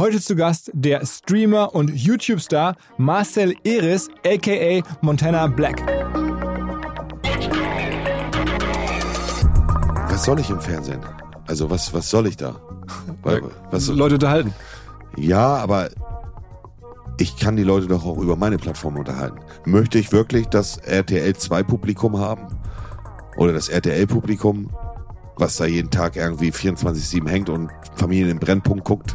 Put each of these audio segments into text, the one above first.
Heute zu Gast der Streamer und YouTube-Star Marcel Eris, aka Montana Black. Was soll ich im Fernsehen? Also was, was soll ich da? Was, Leute unterhalten. Ja, aber ich kann die Leute doch auch über meine Plattform unterhalten. Möchte ich wirklich das RTL 2 Publikum haben? Oder das RTL Publikum, was da jeden Tag irgendwie 24-7 hängt und Familien im Brennpunkt guckt?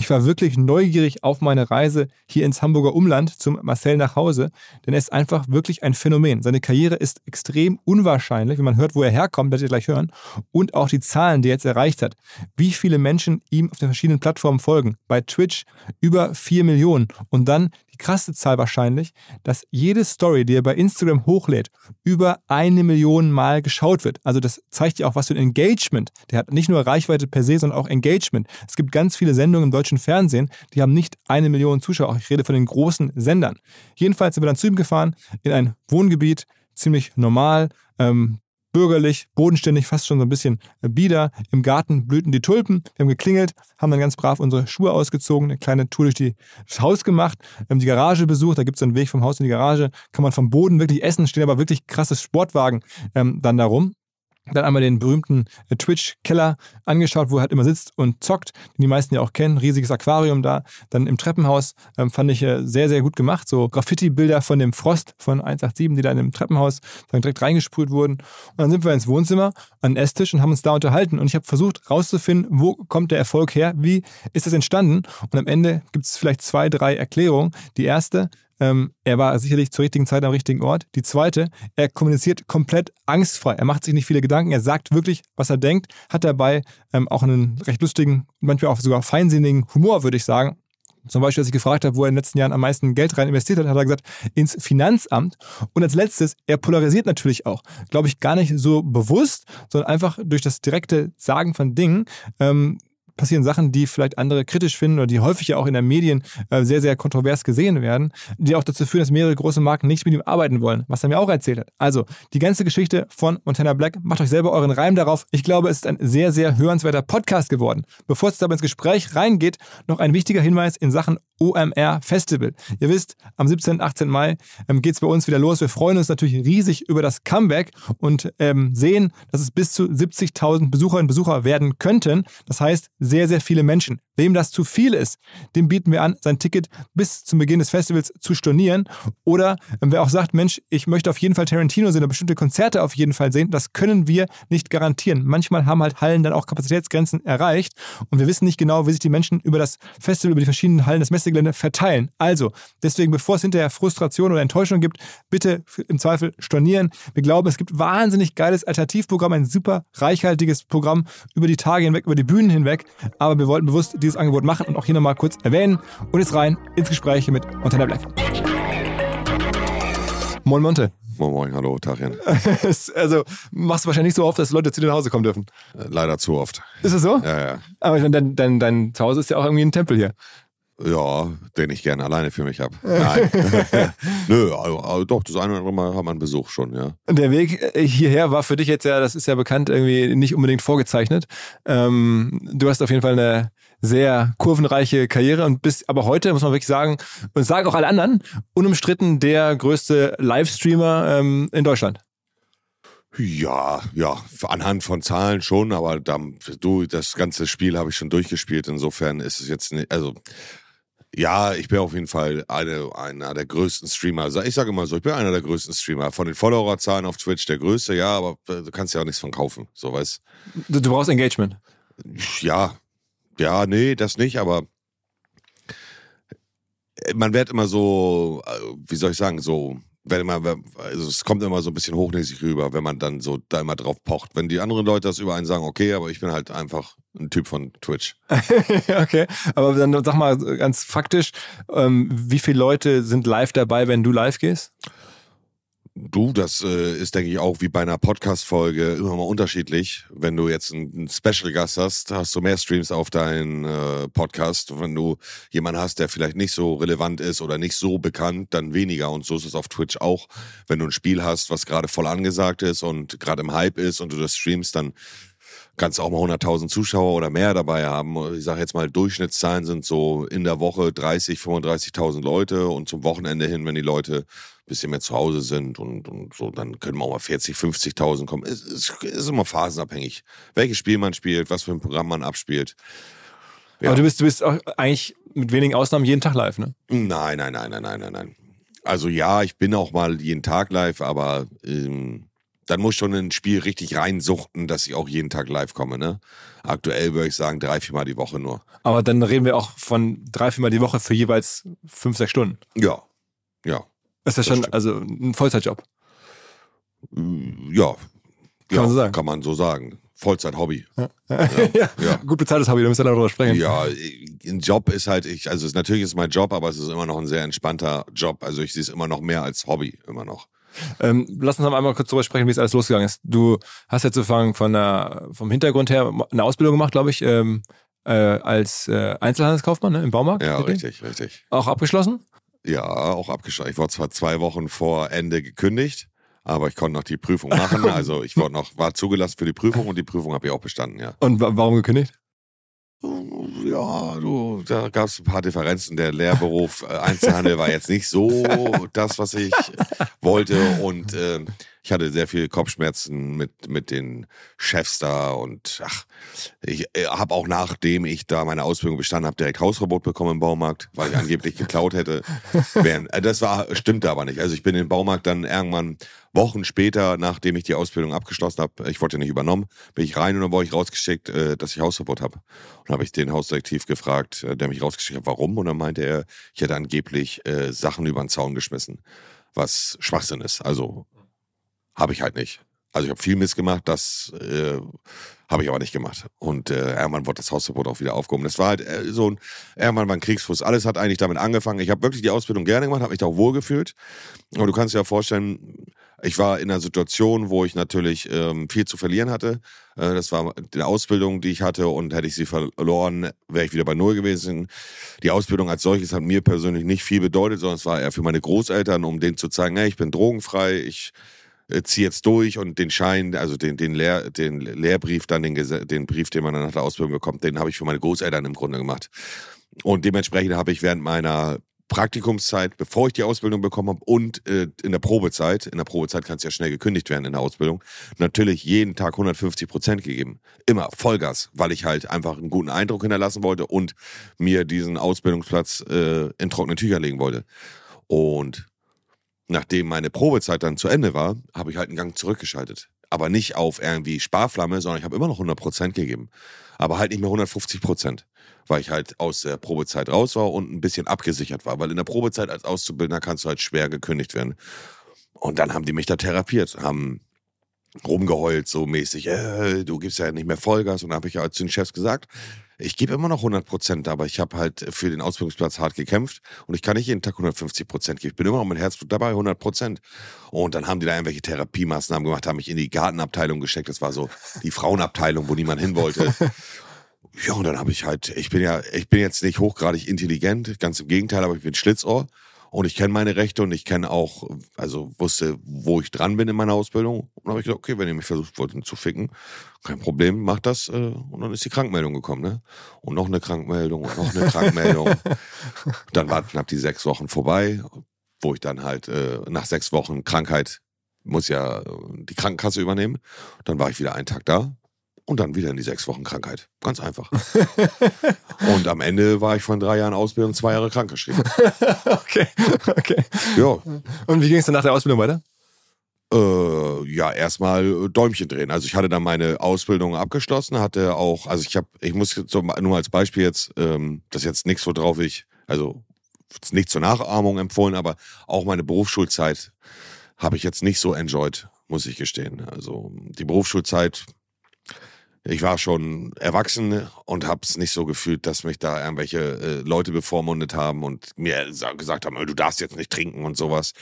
Ich war wirklich neugierig auf meine Reise hier ins Hamburger Umland zum Marcel nach Hause, denn er ist einfach wirklich ein Phänomen. Seine Karriere ist extrem unwahrscheinlich, wenn man hört, wo er herkommt, werdet ihr gleich hören, und auch die Zahlen, die er jetzt erreicht hat. Wie viele Menschen ihm auf den verschiedenen Plattformen folgen. Bei Twitch über 4 Millionen und dann die krasse Zahl wahrscheinlich, dass jede Story, die er bei Instagram hochlädt, über eine Million Mal geschaut wird. Also das zeigt ja auch, was für ein Engagement. Der hat nicht nur Reichweite per se, sondern auch Engagement. Es gibt ganz viele Sendungen im deutschen Fernsehen, die haben nicht eine Million Zuschauer. Ich rede von den großen Sendern. Jedenfalls sind wir dann zu ihm gefahren in ein Wohngebiet, ziemlich normal. Ähm, bürgerlich, bodenständig, fast schon so ein bisschen bieder. Im Garten blühten die Tulpen. Wir haben geklingelt, haben dann ganz brav unsere Schuhe ausgezogen, eine kleine Tour durch das Haus gemacht, haben die Garage besucht. Da gibt es einen Weg vom Haus in die Garage. Kann man vom Boden wirklich essen, stehen aber wirklich krasse Sportwagen ähm, dann darum. Dann einmal den berühmten äh, Twitch-Keller angeschaut, wo er halt immer sitzt und zockt, den die meisten ja auch kennen. Riesiges Aquarium da. Dann im Treppenhaus ähm, fand ich äh, sehr, sehr gut gemacht. So Graffiti-Bilder von dem Frost von 187, die da in dem Treppenhaus dann direkt reingesprüht wurden. Und dann sind wir ins Wohnzimmer an den Esstisch und haben uns da unterhalten. Und ich habe versucht rauszufinden, wo kommt der Erfolg her? Wie ist das entstanden? Und am Ende gibt es vielleicht zwei, drei Erklärungen. Die erste, ähm, er war sicherlich zur richtigen Zeit am richtigen Ort. Die zweite, er kommuniziert komplett angstfrei. Er macht sich nicht viele Gedanken. Er sagt wirklich, was er denkt, hat dabei ähm, auch einen recht lustigen, manchmal auch sogar feinsinnigen Humor, würde ich sagen. Zum Beispiel, als ich gefragt habe, wo er in den letzten Jahren am meisten Geld rein investiert hat, hat er gesagt, ins Finanzamt. Und als letztes, er polarisiert natürlich auch. Glaube ich, gar nicht so bewusst, sondern einfach durch das direkte Sagen von Dingen. Ähm, passieren Sachen, die vielleicht andere kritisch finden oder die häufig ja auch in den Medien äh, sehr, sehr kontrovers gesehen werden, die auch dazu führen, dass mehrere große Marken nicht mit ihm arbeiten wollen, was er mir auch erzählt hat. Also, die ganze Geschichte von Montana Black, macht euch selber euren Reim darauf. Ich glaube, es ist ein sehr, sehr hörenswerter Podcast geworden. Bevor es aber ins Gespräch reingeht, noch ein wichtiger Hinweis in Sachen OMR Festival. Ihr wisst, am 17. und 18. Mai ähm, geht es bei uns wieder los. Wir freuen uns natürlich riesig über das Comeback und ähm, sehen, dass es bis zu 70.000 Besucherinnen und Besucher werden könnten. Das heißt, sehr, sehr viele Menschen. Wem das zu viel ist, dem bieten wir an, sein Ticket bis zum Beginn des Festivals zu stornieren. Oder ähm, wer auch sagt, Mensch, ich möchte auf jeden Fall Tarantino sehen oder bestimmte Konzerte auf jeden Fall sehen, das können wir nicht garantieren. Manchmal haben halt Hallen dann auch Kapazitätsgrenzen erreicht und wir wissen nicht genau, wie sich die Menschen über das Festival, über die verschiedenen Hallen des Messegelände verteilen. Also, deswegen, bevor es hinterher Frustration oder Enttäuschung gibt, bitte im Zweifel stornieren. Wir glauben, es gibt wahnsinnig geiles Alternativprogramm, ein super reichhaltiges Programm über die Tage hinweg, über die Bühnen hinweg. Aber wir wollten bewusst dieses Angebot machen und auch hier nochmal kurz erwähnen. Und jetzt rein ins Gespräch mit Montana Black. Moin Monte. Moin Moin, hallo Tarian. also machst du wahrscheinlich nicht so oft, dass Leute zu dir nach Hause kommen dürfen. Äh, leider zu oft. Ist das so? Ja, ja. Aber dein, dein, dein Zuhause ist ja auch irgendwie ein Tempel hier. Ja, den ich gerne alleine für mich habe. Nein. Nö, also, also doch, das eine oder andere Mal hat man Besuch schon, ja. Der Weg äh, hierher war für dich jetzt ja, das ist ja bekannt, irgendwie nicht unbedingt vorgezeichnet. Ähm, du hast auf jeden Fall eine sehr kurvenreiche Karriere und bist aber heute, muss man wirklich sagen, und sagen auch alle anderen, unumstritten der größte Livestreamer ähm, in Deutschland. Ja, ja, anhand von Zahlen schon, aber dann, du, das ganze Spiel habe ich schon durchgespielt. Insofern ist es jetzt nicht, also ja, ich bin auf jeden Fall eine, einer der größten Streamer. Ich sage immer so, ich bin einer der größten Streamer. Von den Followerzahlen auf Twitch der größte, ja, aber du kannst ja auch nichts von kaufen, so weißt du. Du brauchst Engagement. Ja, ja, nee, das nicht, aber man wird immer so, äh, wie soll ich sagen, so wenn man, also es kommt immer so ein bisschen hochnäsig rüber, wenn man dann so da immer drauf pocht. Wenn die anderen Leute das über einen sagen, okay, aber ich bin halt einfach ein Typ von Twitch. okay, aber dann sag mal ganz faktisch, ähm, wie viele Leute sind live dabei, wenn du live gehst? Du, das äh, ist, denke ich, auch wie bei einer Podcast-Folge immer mal unterschiedlich. Wenn du jetzt einen Special-Gast hast, hast du mehr Streams auf deinen äh, Podcast. Wenn du jemanden hast, der vielleicht nicht so relevant ist oder nicht so bekannt, dann weniger. Und so ist es auf Twitch auch. Wenn du ein Spiel hast, was gerade voll angesagt ist und gerade im Hype ist und du das streamst, dann kannst du auch mal 100.000 Zuschauer oder mehr dabei haben. Ich sage jetzt mal, Durchschnittszahlen sind so in der Woche 30, 35.000 Leute und zum Wochenende hin, wenn die Leute bisschen mehr zu Hause sind und, und so, dann können wir auch mal 40, 50.000 kommen. Es ist, ist, immer phasenabhängig, welches Spiel man spielt, was für ein Programm man abspielt. Ja. Aber du bist, du bist auch eigentlich mit wenigen Ausnahmen jeden Tag live, ne? Nein, nein, nein, nein, nein, nein, nein. Also ja, ich bin auch mal jeden Tag live, aber ähm, dann muss schon ein Spiel richtig reinsuchten, dass ich auch jeden Tag live komme. Ne? Aktuell würde ich sagen, drei, viermal die Woche nur. Aber dann reden wir auch von drei, viermal die Woche für jeweils fünf, sechs Stunden. Ja, ja. Ist das, das schon stimmt. also ein Vollzeitjob? Ja. Kann ja, man so sagen. Kann man so sagen. Vollzeit-Hobby. Ja. Ja, ja. Gut bezahltes Hobby, da müssen wir darüber sprechen. Ja, ein Job ist halt, ich, also es, natürlich ist mein Job, aber es ist immer noch ein sehr entspannter Job. Also ich sehe es immer noch mehr als Hobby, immer noch. Ähm, lass uns noch einmal kurz darüber sprechen, wie es alles losgegangen ist. Du hast jetzt sozusagen von der, vom Hintergrund her eine Ausbildung gemacht, glaube ich, ähm, äh, als äh, Einzelhandelskaufmann ne, im Baumarkt. Ja, richtig, richtig. Auch abgeschlossen? Ja, auch abgeschlossen. Ich war zwar zwei Wochen vor Ende gekündigt, aber ich konnte noch die Prüfung machen. Also ich war noch, war zugelassen für die Prüfung und die Prüfung habe ich auch bestanden, ja. Und warum gekündigt? Ja, du, da gab es ein paar Differenzen. Der Lehrberuf äh, Einzelhandel war jetzt nicht so das, was ich wollte. Und äh, ich hatte sehr viel Kopfschmerzen mit, mit den Chefs da. Und ach, ich äh, habe auch nachdem ich da meine Ausbildung bestanden habe, direkt Hausverbot bekommen im Baumarkt, weil ich angeblich geklaut hätte. Äh, das war, stimmte aber nicht. Also ich bin im Baumarkt dann irgendwann Wochen später, nachdem ich die Ausbildung abgeschlossen habe, ich wurde nicht übernommen, bin ich rein und dann wurde ich rausgeschickt, äh, dass ich Hausverbot habe. Und habe ich den Hausdetektiv gefragt, der mich rausgeschickt hat, warum? Und dann meinte er, ich hätte angeblich Sachen über den Zaun geschmissen, was Schwachsinn ist. Also habe ich halt nicht. Also ich habe viel missgemacht, das äh, habe ich aber nicht gemacht. Und äh, irgendwann wurde das Hausverbot auch wieder aufgehoben. Das war halt äh, so ein, irgendwann war ein Kriegsfuß. Alles hat eigentlich damit angefangen. Ich habe wirklich die Ausbildung gerne gemacht, habe mich da auch wohlgefühlt. Aber du kannst dir ja vorstellen, ich war in einer Situation, wo ich natürlich ähm, viel zu verlieren hatte. Äh, das war die Ausbildung, die ich hatte und hätte ich sie verloren, wäre ich wieder bei Null gewesen. Die Ausbildung als solches hat mir persönlich nicht viel bedeutet, sondern es war eher für meine Großeltern, um denen zu zeigen, hey, ich bin drogenfrei, ich äh, ziehe jetzt durch und den Schein, also den, den, Lehr, den Lehrbrief, dann den, den Brief, den man dann nach der Ausbildung bekommt, den habe ich für meine Großeltern im Grunde gemacht. Und dementsprechend habe ich während meiner Praktikumszeit, bevor ich die Ausbildung bekommen habe und äh, in der Probezeit, in der Probezeit kann es ja schnell gekündigt werden in der Ausbildung, natürlich jeden Tag 150 Prozent gegeben. Immer Vollgas, weil ich halt einfach einen guten Eindruck hinterlassen wollte und mir diesen Ausbildungsplatz äh, in trockene Tücher legen wollte. Und nachdem meine Probezeit dann zu Ende war, habe ich halt einen Gang zurückgeschaltet. Aber nicht auf irgendwie Sparflamme, sondern ich habe immer noch 100 Prozent gegeben. Aber halt nicht mehr 150 Prozent weil ich halt aus der Probezeit raus war und ein bisschen abgesichert war. Weil in der Probezeit als Auszubildender kannst du halt schwer gekündigt werden. Und dann haben die mich da therapiert, haben rumgeheult, so mäßig, äh, du gibst ja nicht mehr Vollgas. Und dann habe ich ja zu den Chefs gesagt, ich gebe immer noch 100 Prozent, aber ich habe halt für den Ausbildungsplatz hart gekämpft und ich kann nicht jeden Tag 150 Prozent geben. Ich bin immer noch mit Herzblut dabei, 100 Prozent. Und dann haben die da irgendwelche Therapiemaßnahmen gemacht, haben mich in die Gartenabteilung gesteckt. Das war so die Frauenabteilung, wo niemand hin wollte. Ja, und dann habe ich halt, ich bin ja, ich bin jetzt nicht hochgradig intelligent, ganz im Gegenteil, aber ich bin Schlitzohr und ich kenne meine Rechte und ich kenne auch, also wusste, wo ich dran bin in meiner Ausbildung. Und dann habe ich gedacht, okay, wenn ihr mich versucht wollt zu ficken, kein Problem, macht das. Äh, und dann ist die Krankmeldung gekommen, ne? Und noch eine Krankmeldung und noch eine Krankmeldung. dann waren knapp die sechs Wochen vorbei, wo ich dann halt äh, nach sechs Wochen Krankheit muss ja die Krankenkasse übernehmen. Dann war ich wieder einen Tag da und dann wieder in die sechs Wochen Krankheit. Ganz einfach. und am Ende war ich von drei Jahren Ausbildung zwei Jahre krankgeschrieben. okay, okay. Ja. Und wie ging es dann nach der Ausbildung weiter? Äh, ja, erstmal Däumchen drehen. Also ich hatte dann meine Ausbildung abgeschlossen, hatte auch, also ich habe, ich muss jetzt nur mal als Beispiel jetzt, ähm, das ist jetzt nichts, worauf ich, also nicht zur Nachahmung empfohlen, aber auch meine Berufsschulzeit habe ich jetzt nicht so enjoyed, muss ich gestehen. Also die Berufsschulzeit ich war schon erwachsen und habe es nicht so gefühlt, dass mich da irgendwelche äh, Leute bevormundet haben und mir gesagt haben, du darfst jetzt nicht trinken und sowas.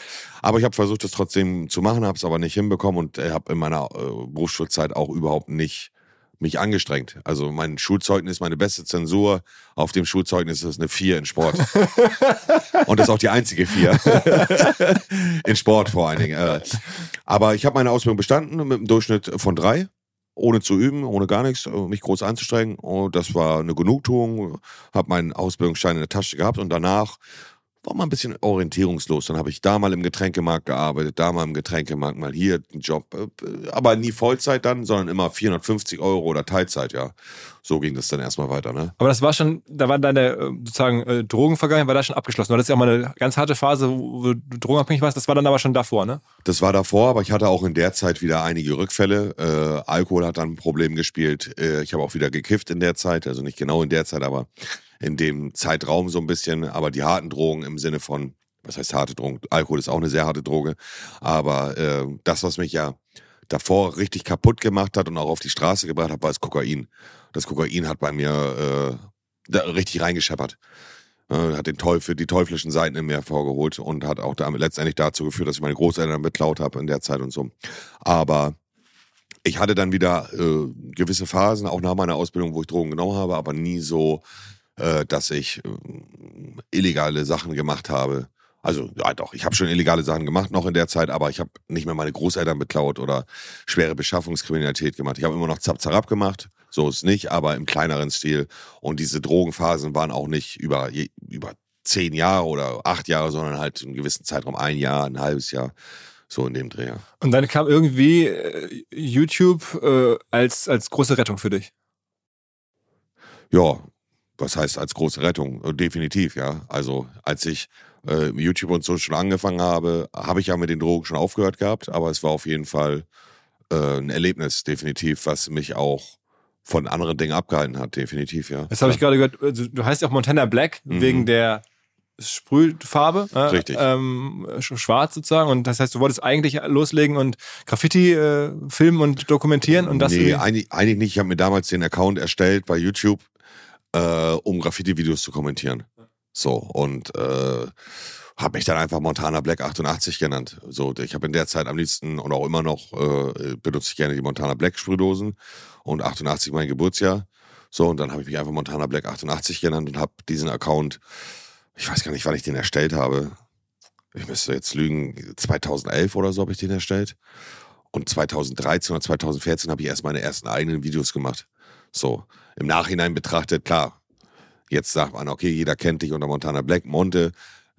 Aber ich habe versucht, es trotzdem zu machen, habe es aber nicht hinbekommen und äh, habe in meiner äh, Berufsschulzeit auch überhaupt nicht mich angestrengt. Also mein Schulzeugnis, meine beste Zensur auf dem Schulzeugnis ist eine 4 in Sport. und das ist auch die einzige 4. in Sport vor allen Dingen. Äh. Aber ich habe meine Ausbildung bestanden mit einem Durchschnitt von 3 ohne zu üben, ohne gar nichts, mich groß anzustrengen. Und das war eine Genugtuung. Habe meinen Ausbildungsschein in der Tasche gehabt und danach war mal ein bisschen orientierungslos. Dann habe ich da mal im Getränkemarkt gearbeitet, da mal im Getränkemarkt, mal hier einen Job. Äh, aber nie Vollzeit dann, sondern immer 450 Euro oder Teilzeit, ja. So ging das dann erstmal weiter, ne? Aber das war schon, da war deine äh, sozusagen äh, Drogenvergangenheit, war da schon abgeschlossen. Das ist ja auch mal eine ganz harte Phase, wo du drogenabhängig warst. Das war dann aber schon davor, ne? Das war davor, aber ich hatte auch in der Zeit wieder einige Rückfälle. Äh, Alkohol hat dann ein Problem gespielt. Äh, ich habe auch wieder gekifft in der Zeit, also nicht genau in der Zeit, aber in dem Zeitraum so ein bisschen, aber die harten Drogen im Sinne von, was heißt harte Drogen? Alkohol ist auch eine sehr harte Droge, aber äh, das, was mich ja davor richtig kaputt gemacht hat und auch auf die Straße gebracht hat, war das Kokain. Das Kokain hat bei mir äh, richtig reingescheppert. Äh, hat den Teufel, die teuflischen Seiten in mir hervorgeholt und hat auch damit letztendlich dazu geführt, dass ich meine Großeltern beklaut habe in der Zeit und so. Aber ich hatte dann wieder äh, gewisse Phasen, auch nach meiner Ausbildung, wo ich Drogen genommen habe, aber nie so äh, dass ich äh, illegale Sachen gemacht habe. Also ja doch, ich habe schon illegale Sachen gemacht noch in der Zeit, aber ich habe nicht mehr meine Großeltern beklaut oder schwere Beschaffungskriminalität gemacht. Ich habe immer noch Zap-Zarab gemacht, so ist nicht, aber im kleineren Stil. Und diese Drogenphasen waren auch nicht über, über zehn Jahre oder acht Jahre, sondern halt einen gewissen Zeitraum, ein Jahr, ein halbes Jahr. So in dem Dreh. Und dann kam irgendwie äh, YouTube äh, als, als große Rettung für dich. Ja, was heißt als große Rettung? Äh, definitiv, ja. Also als ich äh, YouTube und so schon angefangen habe, habe ich ja mit den Drogen schon aufgehört gehabt, aber es war auf jeden Fall äh, ein Erlebnis, definitiv, was mich auch von anderen Dingen abgehalten hat, definitiv, ja. Das habe ich gerade gehört, also, du heißt ja auch Montana Black mhm. wegen der Sprühfarbe. Äh, Richtig. Ähm, schwarz sozusagen. Und das heißt, du wolltest eigentlich loslegen und Graffiti äh, filmen und dokumentieren und das. Nee, eigentlich, eigentlich nicht. Ich habe mir damals den Account erstellt bei YouTube äh, um Graffiti-Videos zu kommentieren. So, und äh, habe mich dann einfach Montana Black 88 genannt. So, ich habe in der Zeit am liebsten und auch immer noch äh, benutze ich gerne die Montana Black Sprühdosen und 88 mein Geburtsjahr. So, und dann habe ich mich einfach Montana Black 88 genannt und habe diesen Account, ich weiß gar nicht, wann ich den erstellt habe. Ich müsste jetzt lügen, 2011 oder so habe ich den erstellt. Und 2013 oder 2014 habe ich erst meine ersten eigenen Videos gemacht. So, im Nachhinein betrachtet, klar, jetzt sagt man, okay, jeder kennt dich unter Montana Black, Monte.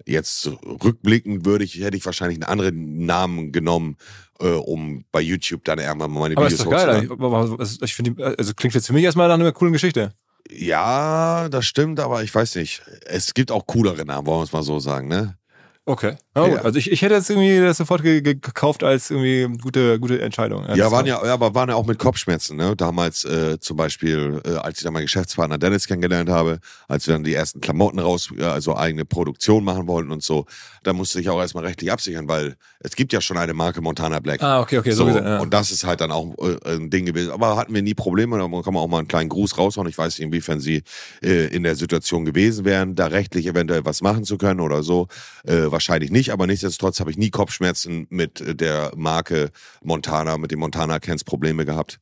Jetzt rückblickend würde ich, hätte ich wahrscheinlich einen anderen Namen genommen, äh, um bei YouTube dann irgendwann mal meine aber Videos hochzuladen. Geil, ich finde, also klingt jetzt für mich erstmal nach einer coolen Geschichte. Ja, das stimmt, aber ich weiß nicht. Es gibt auch coolere Namen, wollen wir es mal so sagen, ne? Okay. Oh, ja. Also ich, ich hätte jetzt irgendwie das sofort ge gekauft als irgendwie gute, gute Entscheidung. Ja, ja waren ja, aber waren ja auch mit Kopfschmerzen, ne? Damals äh, zum Beispiel, äh, als ich dann meinen Geschäftspartner Dennis kennengelernt habe, als wir dann die ersten Klamotten raus, also eigene Produktion machen wollten und so, da musste ich auch erstmal rechtlich absichern, weil es gibt ja schon eine Marke Montana Black. Ah, okay, okay, so. so ja. Und das ist halt dann auch äh, ein Ding gewesen. Aber hatten wir nie Probleme, da kann man auch mal einen kleinen Gruß raushauen. Ich weiß nicht, inwiefern sie äh, in der Situation gewesen wären, da rechtlich eventuell was machen zu können oder so. Äh, wahrscheinlich nicht, aber nichtsdestotrotz habe ich nie Kopfschmerzen mit der Marke Montana, mit dem Montana Cans Probleme gehabt.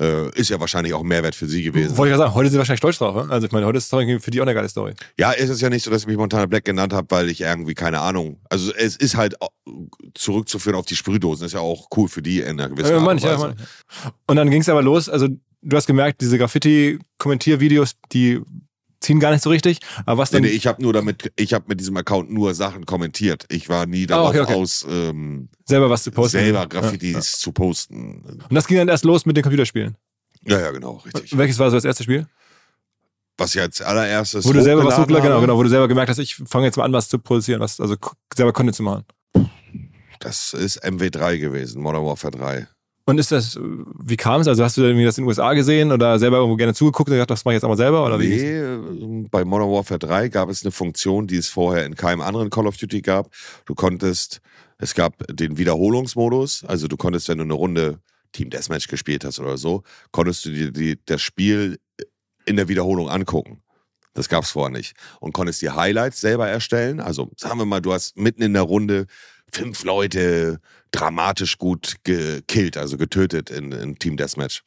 Äh, ist ja wahrscheinlich auch ein Mehrwert für sie gewesen. Wollte ich ja sagen, heute sind sie wahrscheinlich stolz drauf. Ne? Also ich meine, heute ist Story für die auch eine geile Story. Ja, ist es ja nicht so, dass ich mich Montana Black genannt habe, weil ich irgendwie, keine Ahnung. Also es ist halt zurückzuführen auf die Sprühdosen. Ist ja auch cool für die in einer gewissen ja, Art manch, und ja, manch. Und dann ging es aber los, also du hast gemerkt, diese Graffiti-Kommentiervideos, die ziehen gar nicht so richtig. Aber was Nee, dann. nee, ich habe nur damit, ich habe mit diesem Account nur Sachen kommentiert. Ich war nie darauf okay, okay. aus, ähm, selber was zu posten. selber Ja, Graffitis Ja. zu posten. Und das ging dann erst los mit den Computerspielen. Ja, ja, genau, richtig. Welches war so das erste Spiel? Was ich als allererstes Wo du selber was hochgeladen genau, genau, wo du selber gemerkt hast, ich fange jetzt mal an, was zu produzieren, was, also selber Content zu machen. Das ist MW3 gewesen, Modern Warfare 3. Und ist das, wie kam es? Also hast du irgendwie das in den USA gesehen oder selber irgendwo gerne zugeguckt und gedacht, das mache ich jetzt auch mal selber? Oder? Nee, äh, bei Modern Warfare 3 gab es eine Funktion, die es vorher in keinem anderen Call of Duty gab. Du konntest, es gab den Wiederholungsmodus, also du konntest, wenn du eine Runde Team Deathmatch gespielt hast oder so, konntest du dir die, das Spiel in der Wiederholung angucken. Das gab es vorher nicht. Und konntest die Highlights selber erstellen. Also sagen wir mal, du hast mitten in der Runde fünf Leute dramatisch gut gekillt, also getötet in, in Team Deathmatch.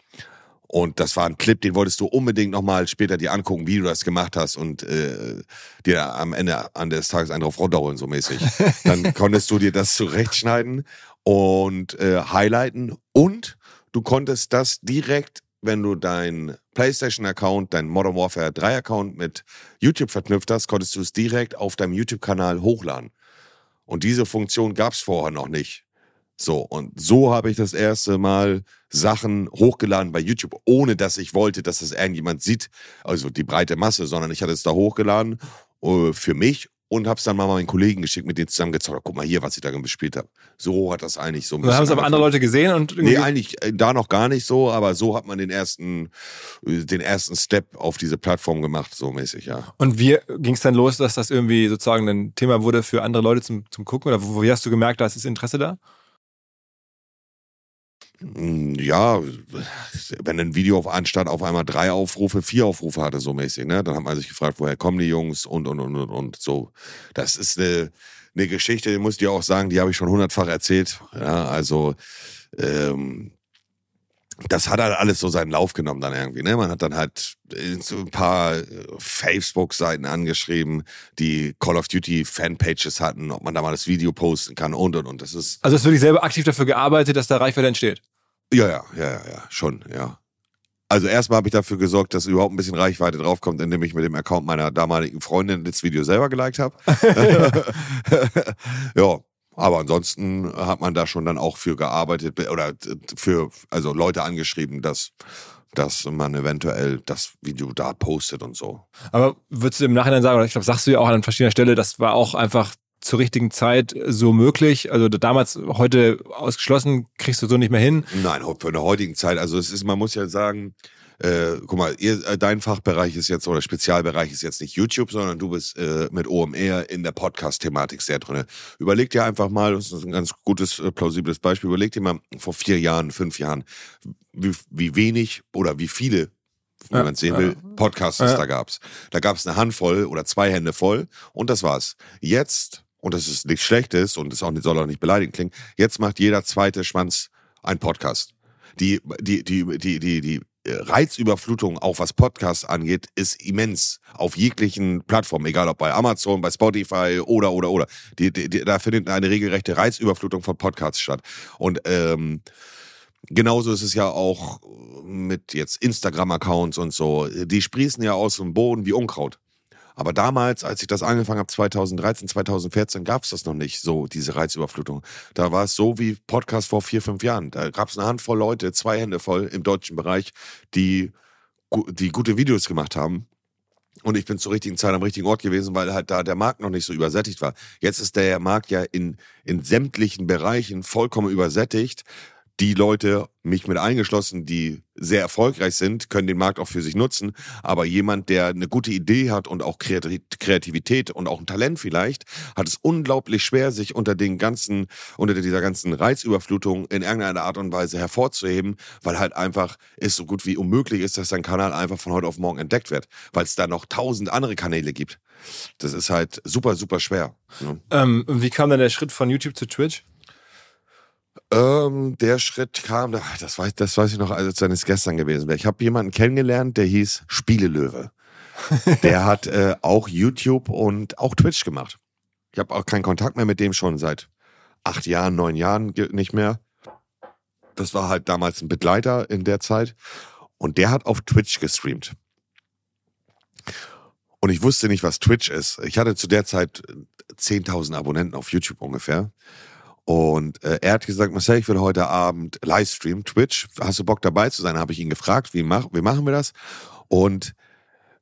Und das war ein Clip, den wolltest du unbedingt nochmal später dir angucken, wie du das gemacht hast und äh, dir am Ende an des Tages einen drauf runterholen, so mäßig. Dann konntest du dir das zurechtschneiden und äh, highlighten und du konntest das direkt, wenn du dein PlayStation-Account, dein Modern Warfare 3-Account mit YouTube verknüpft hast, konntest du es direkt auf deinem YouTube-Kanal hochladen. Und diese Funktion gab es vorher noch nicht. So, und so habe ich das erste Mal Sachen hochgeladen bei YouTube, ohne dass ich wollte, dass das irgendjemand sieht, also die breite Masse, sondern ich hatte es da hochgeladen äh, für mich und habe es dann mal meinen Kollegen geschickt, mit denen zusammen gezockt. Guck mal hier, was ich da gespielt habe. So hat das eigentlich so ein dann haben es aber andere. Leute gesehen und Nee, eigentlich äh, da noch gar nicht so, aber so hat man den ersten, äh, den ersten Step auf diese Plattform gemacht, so mäßig, ja. und wie ging es dann los, dass das irgendwie sozusagen ein Thema wurde für andere Leute zum, zum Gucken? Oder wo, wie hast du gemerkt, da ist das Interesse da? Mm, Ja, wenn ein Video auf anstatt auf einmal drei Aufrufe, vier Aufrufe hatte, so mäßig, ne? Dann hat man sich gefragt, woher kommen die Jungs und und und und und so. Das ist eine, eine Geschichte, die muss ich dir auch sagen, die habe ich schon hundertfach erzählt. Ja, also ähm, das hat halt alles so seinen Lauf genommen dann irgendwie. Ne? Man hat dann halt äh, so ein paar äh, Facebook-Seiten angeschrieben, die Call of Duty Fanpages hatten, ob man da mal das Video posten kann und und und. Das ist Also hast du wirklich selber aktiv dafür gearbeitet, dass da Reichweite entsteht? Ja, ja, ja, ja, ja, schon, ja. Also erstmal habe ich dafür gesorgt, dass überhaupt ein bisschen Reichweite draufkommt, indem ich mit dem Account meiner damaligen Freundin das Video selber geliked habe. ja, aber ansonsten hat man da schon dann auch für gearbeitet oder für also Leute angeschrieben, dass dass man eventuell das Video da postet und so. Aber würdest du im Nachhinein sagen, oder ich glaube, sagst du ja auch an verschiedener Stelle, das war auch einfach zur richtigen Zeit so möglich? Also damals, heute ausgeschlossen, kriegst du so nicht mehr hin. Nein, für eine heutigen Zeit, also es ist, man muss ja sagen, äh, guck mal, ihr, äh, dein Fachbereich ist jetzt oder Spezialbereich ist jetzt nicht YouTube, sondern du bist äh, mit OMR in der Podcast-Thematik sehr drin. Überleg dir einfach mal, das ist ein ganz gutes, äh, plausibles Beispiel, überleg dir mal vor vier Jahren, fünf Jahren, wie, wie wenig oder wie viele wie Ja, man sehen ja. will, Podcasts es Ja. da gab's. Da gab's eine Handvoll oder zwei Hände voll und das war's. Jetzt, und das ist nichts Schlechtes und es auch nicht, soll auch nicht beleidigend klingen, jetzt macht jeder zweite Schwanz einen Podcast. Die, die, die, die, die, die Reizüberflutung, auch was Podcasts angeht, ist immens auf jeglichen Plattformen, egal ob bei Amazon, bei Spotify oder, oder, oder. Die, die, da findet eine regelrechte Reizüberflutung von Podcasts statt. Und ähm, genauso ist es ja auch mit jetzt Instagram-Accounts und so. Die sprießen ja aus dem Boden wie Unkraut. Aber damals, als ich das angefangen habe, 2013, 2014, gab es das noch nicht, so diese Reizüberflutung. Da war es so wie Podcast vor vier, fünf Jahren. Da gab es eine Handvoll Leute, zwei Hände voll im deutschen Bereich, die, die gute Videos gemacht haben. Und ich bin zur richtigen Zeit am richtigen Ort gewesen, weil halt da der Markt noch nicht so übersättigt war. Jetzt ist der Markt ja in, in sämtlichen Bereichen vollkommen übersättigt. Die Leute, mich mit eingeschlossen, die sehr erfolgreich sind, können den Markt auch für sich nutzen. Aber jemand, der eine gute Idee hat und auch Kreati- Kreativität und auch ein Talent vielleicht, hat es unglaublich schwer, sich unter den ganzen, unter dieser ganzen Reizüberflutung in irgendeiner Art und Weise hervorzuheben, weil halt einfach es so gut wie unmöglich ist, dass dein Kanal einfach von heute auf morgen entdeckt wird, weil es da noch tausend andere Kanäle gibt. Das ist halt super, super schwer. Ne? Ähm, wie kam dann der Schritt von YouTube zu Twitch? Ähm, der Schritt kam, das weiß, das weiß ich noch, als es gestern gewesen wäre. Ich habe jemanden kennengelernt, der hieß Spielelöwe. der hat äh, auch YouTube und auch Twitch gemacht. Ich habe auch keinen Kontakt mehr mit dem schon seit acht Jahren, neun Jahren nicht mehr. Das war halt damals ein Begleiter in der Zeit. Und der hat auf Twitch gestreamt. Und ich wusste nicht, was Twitch ist. Ich hatte zu der Zeit 10.000 Abonnenten auf YouTube ungefähr. Und äh, er hat gesagt, Marcel, ich will heute Abend Livestream, Twitch. Hast du Bock dabei zu sein? Habe ich ihn gefragt, wie, mach, wie machen wir das? Und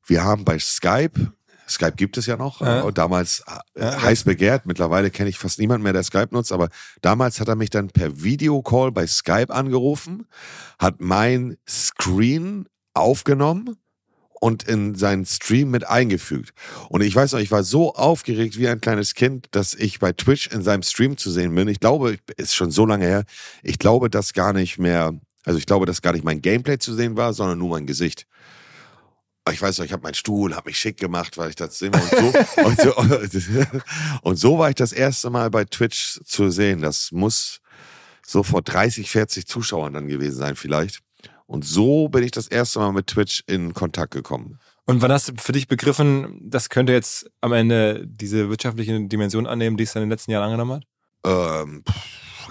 wir haben bei Skype, Skype gibt es ja noch, ja. Äh, damals äh, ja, heiß begehrt. Mittlerweile kenne ich fast niemanden mehr, der Skype nutzt, aber damals hat er mich dann per Videocall bei Skype angerufen, hat mein Screen aufgenommen und in seinen Stream mit eingefügt. Und ich weiß noch, ich war so aufgeregt wie ein kleines Kind, dass ich bei Twitch in seinem Stream zu sehen bin. Ich glaube, ist schon so lange her, ich glaube, dass gar nicht mehr, also ich glaube, dass gar nicht mein Gameplay zu sehen war, sondern nur mein Gesicht. Ich weiß noch, ich habe meinen Stuhl, habe mich schick gemacht, weil ich das sehe. Und so, und, so, und so war ich das erste Mal bei Twitch zu sehen. Das muss so vor 30, 40 Zuschauern dann gewesen sein vielleicht. Und so bin ich das erste Mal mit Twitch in Kontakt gekommen. Und wann hast du für dich begriffen, das könnte jetzt am Ende diese wirtschaftliche Dimension annehmen, die es in den letzten Jahren angenommen hat? Ähm,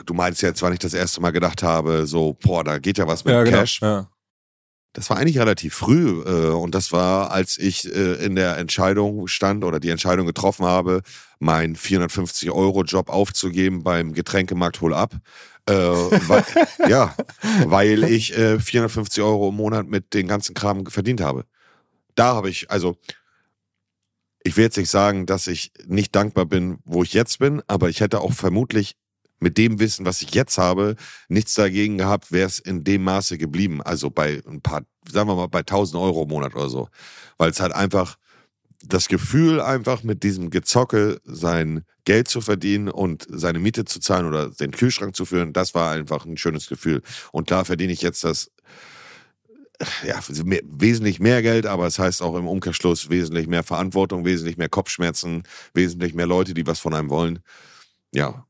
du meinst jetzt, wann ich das erste Mal gedacht habe, so, boah, da geht ja was mit ja, genau. Cash. Ja. Das war eigentlich relativ früh äh, und das war, als ich äh, in der Entscheidung stand oder die Entscheidung getroffen habe, meinen 450 Euro Job aufzugeben beim Getränkemarkt Hol ab äh, weil, ja, weil ich äh, 450 Euro im Monat mit den ganzen Kram verdient habe. Da habe ich, also, ich will jetzt nicht sagen, dass ich nicht dankbar bin, wo ich jetzt bin, aber ich hätte auch vermutlich mit dem Wissen, was ich jetzt habe, nichts dagegen gehabt, wäre es in dem Maße geblieben. Also bei ein paar, sagen wir mal, bei 1000 Euro im Monat oder so. Weil es halt einfach das Gefühl, einfach mit diesem Gezocke sein Geld zu verdienen und seine Miete zu zahlen oder den Kühlschrank zu führen, das war einfach ein schönes Gefühl. Und klar verdiene ich jetzt das ja, mehr, wesentlich mehr Geld, aber es heißt auch im Umkehrschluss wesentlich mehr Verantwortung, wesentlich mehr Kopfschmerzen, wesentlich mehr Leute, die was von einem wollen. Ja,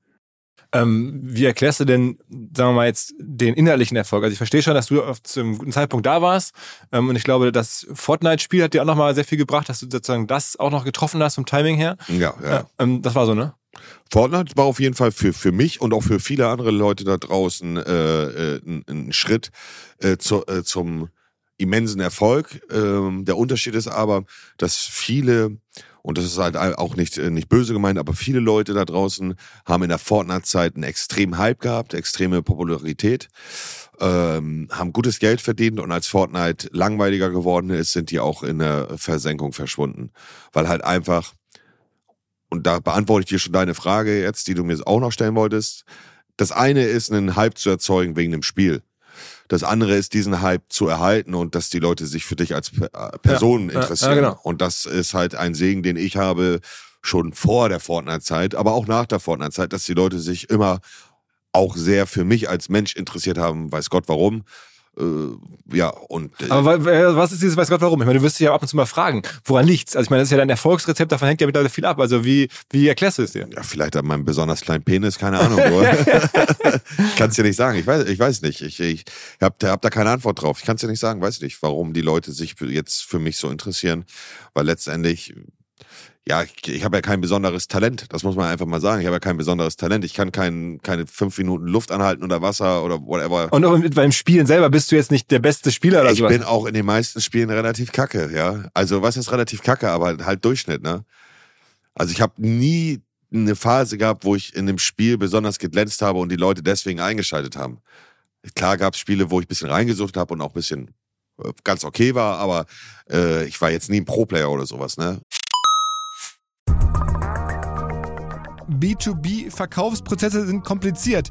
ähm, wie erklärst du denn, sagen wir mal jetzt, den inhaltlichen Erfolg? Also ich verstehe schon, dass du auf zum guten Zeitpunkt da warst ähm, und ich glaube, das Fortnite-Spiel hat dir auch nochmal sehr viel gebracht, dass du sozusagen das auch noch getroffen hast vom Timing her. Ja, ja. Äh, ähm, das war so, ne? Fortnite war auf jeden Fall für, für mich und auch für viele andere Leute da draußen äh, äh, ein, ein Schritt äh, zu, äh, zum immensen Erfolg. Ähm, der Unterschied ist aber, dass viele und das ist halt auch nicht, äh, nicht böse gemeint, aber viele Leute da draußen haben in der Fortnite-Zeit einen extremen Hype gehabt, extreme Popularität, ähm, haben gutes Geld verdient und als Fortnite langweiliger geworden ist, sind die auch in der Versenkung verschwunden. Weil halt einfach, und da beantworte ich dir schon deine Frage jetzt, die du mir auch noch stellen wolltest. Das eine ist, einen Hype zu erzeugen wegen dem Spiel. Das andere ist, diesen Hype zu erhalten und dass die Leute sich für dich als äh, Person ja, interessieren. Ja, genau. Und das ist halt ein Segen, den ich habe schon vor der Fortnite-Zeit, aber auch nach der Fortnite-Zeit, dass die Leute sich immer auch sehr für mich als Mensch interessiert haben, weiß Gott warum. Äh, ja, und. Äh, Aber was ist dieses, weiß Gott warum? Ich meine, du wirst dich ja ab und zu mal fragen, woran liegt's? Also ich meine, das ist ja dein Erfolgsrezept, davon hängt ja mittlerweile viel ab. Also wie, wie erklärst du es dir? Ja, vielleicht an meinem besonders kleinen Penis, keine Ahnung. Kannst dir nicht sagen. Ich weiß, ich weiß nicht. Ich, ich habe hab da keine Antwort drauf. Ich kann es dir nicht sagen, weiß nicht, warum die Leute sich jetzt für mich so interessieren. Weil letztendlich ja, ich, ich habe ja kein besonderes Talent. Das muss man einfach mal sagen. Ich habe ja kein besonderes Talent. Ich kann kein, keine fünf Minuten Luft anhalten unter Wasser oder whatever. Und beim Spielen selber bist du jetzt nicht der beste Spieler oder Ich sowas. bin auch in den meisten Spielen relativ kacke, ja. Also was ist relativ kacke, aber halt Durchschnitt, ne? Also ich habe nie eine Phase gehabt, wo ich in dem Spiel besonders geglänzt habe und die Leute deswegen eingeschaltet haben. Klar gab es Spiele, wo ich ein bisschen reingesucht habe und auch ein bisschen äh, ganz okay war, aber äh, ich war jetzt nie ein Pro-Player oder sowas, ne? B2B-Verkaufsprozesse sind kompliziert.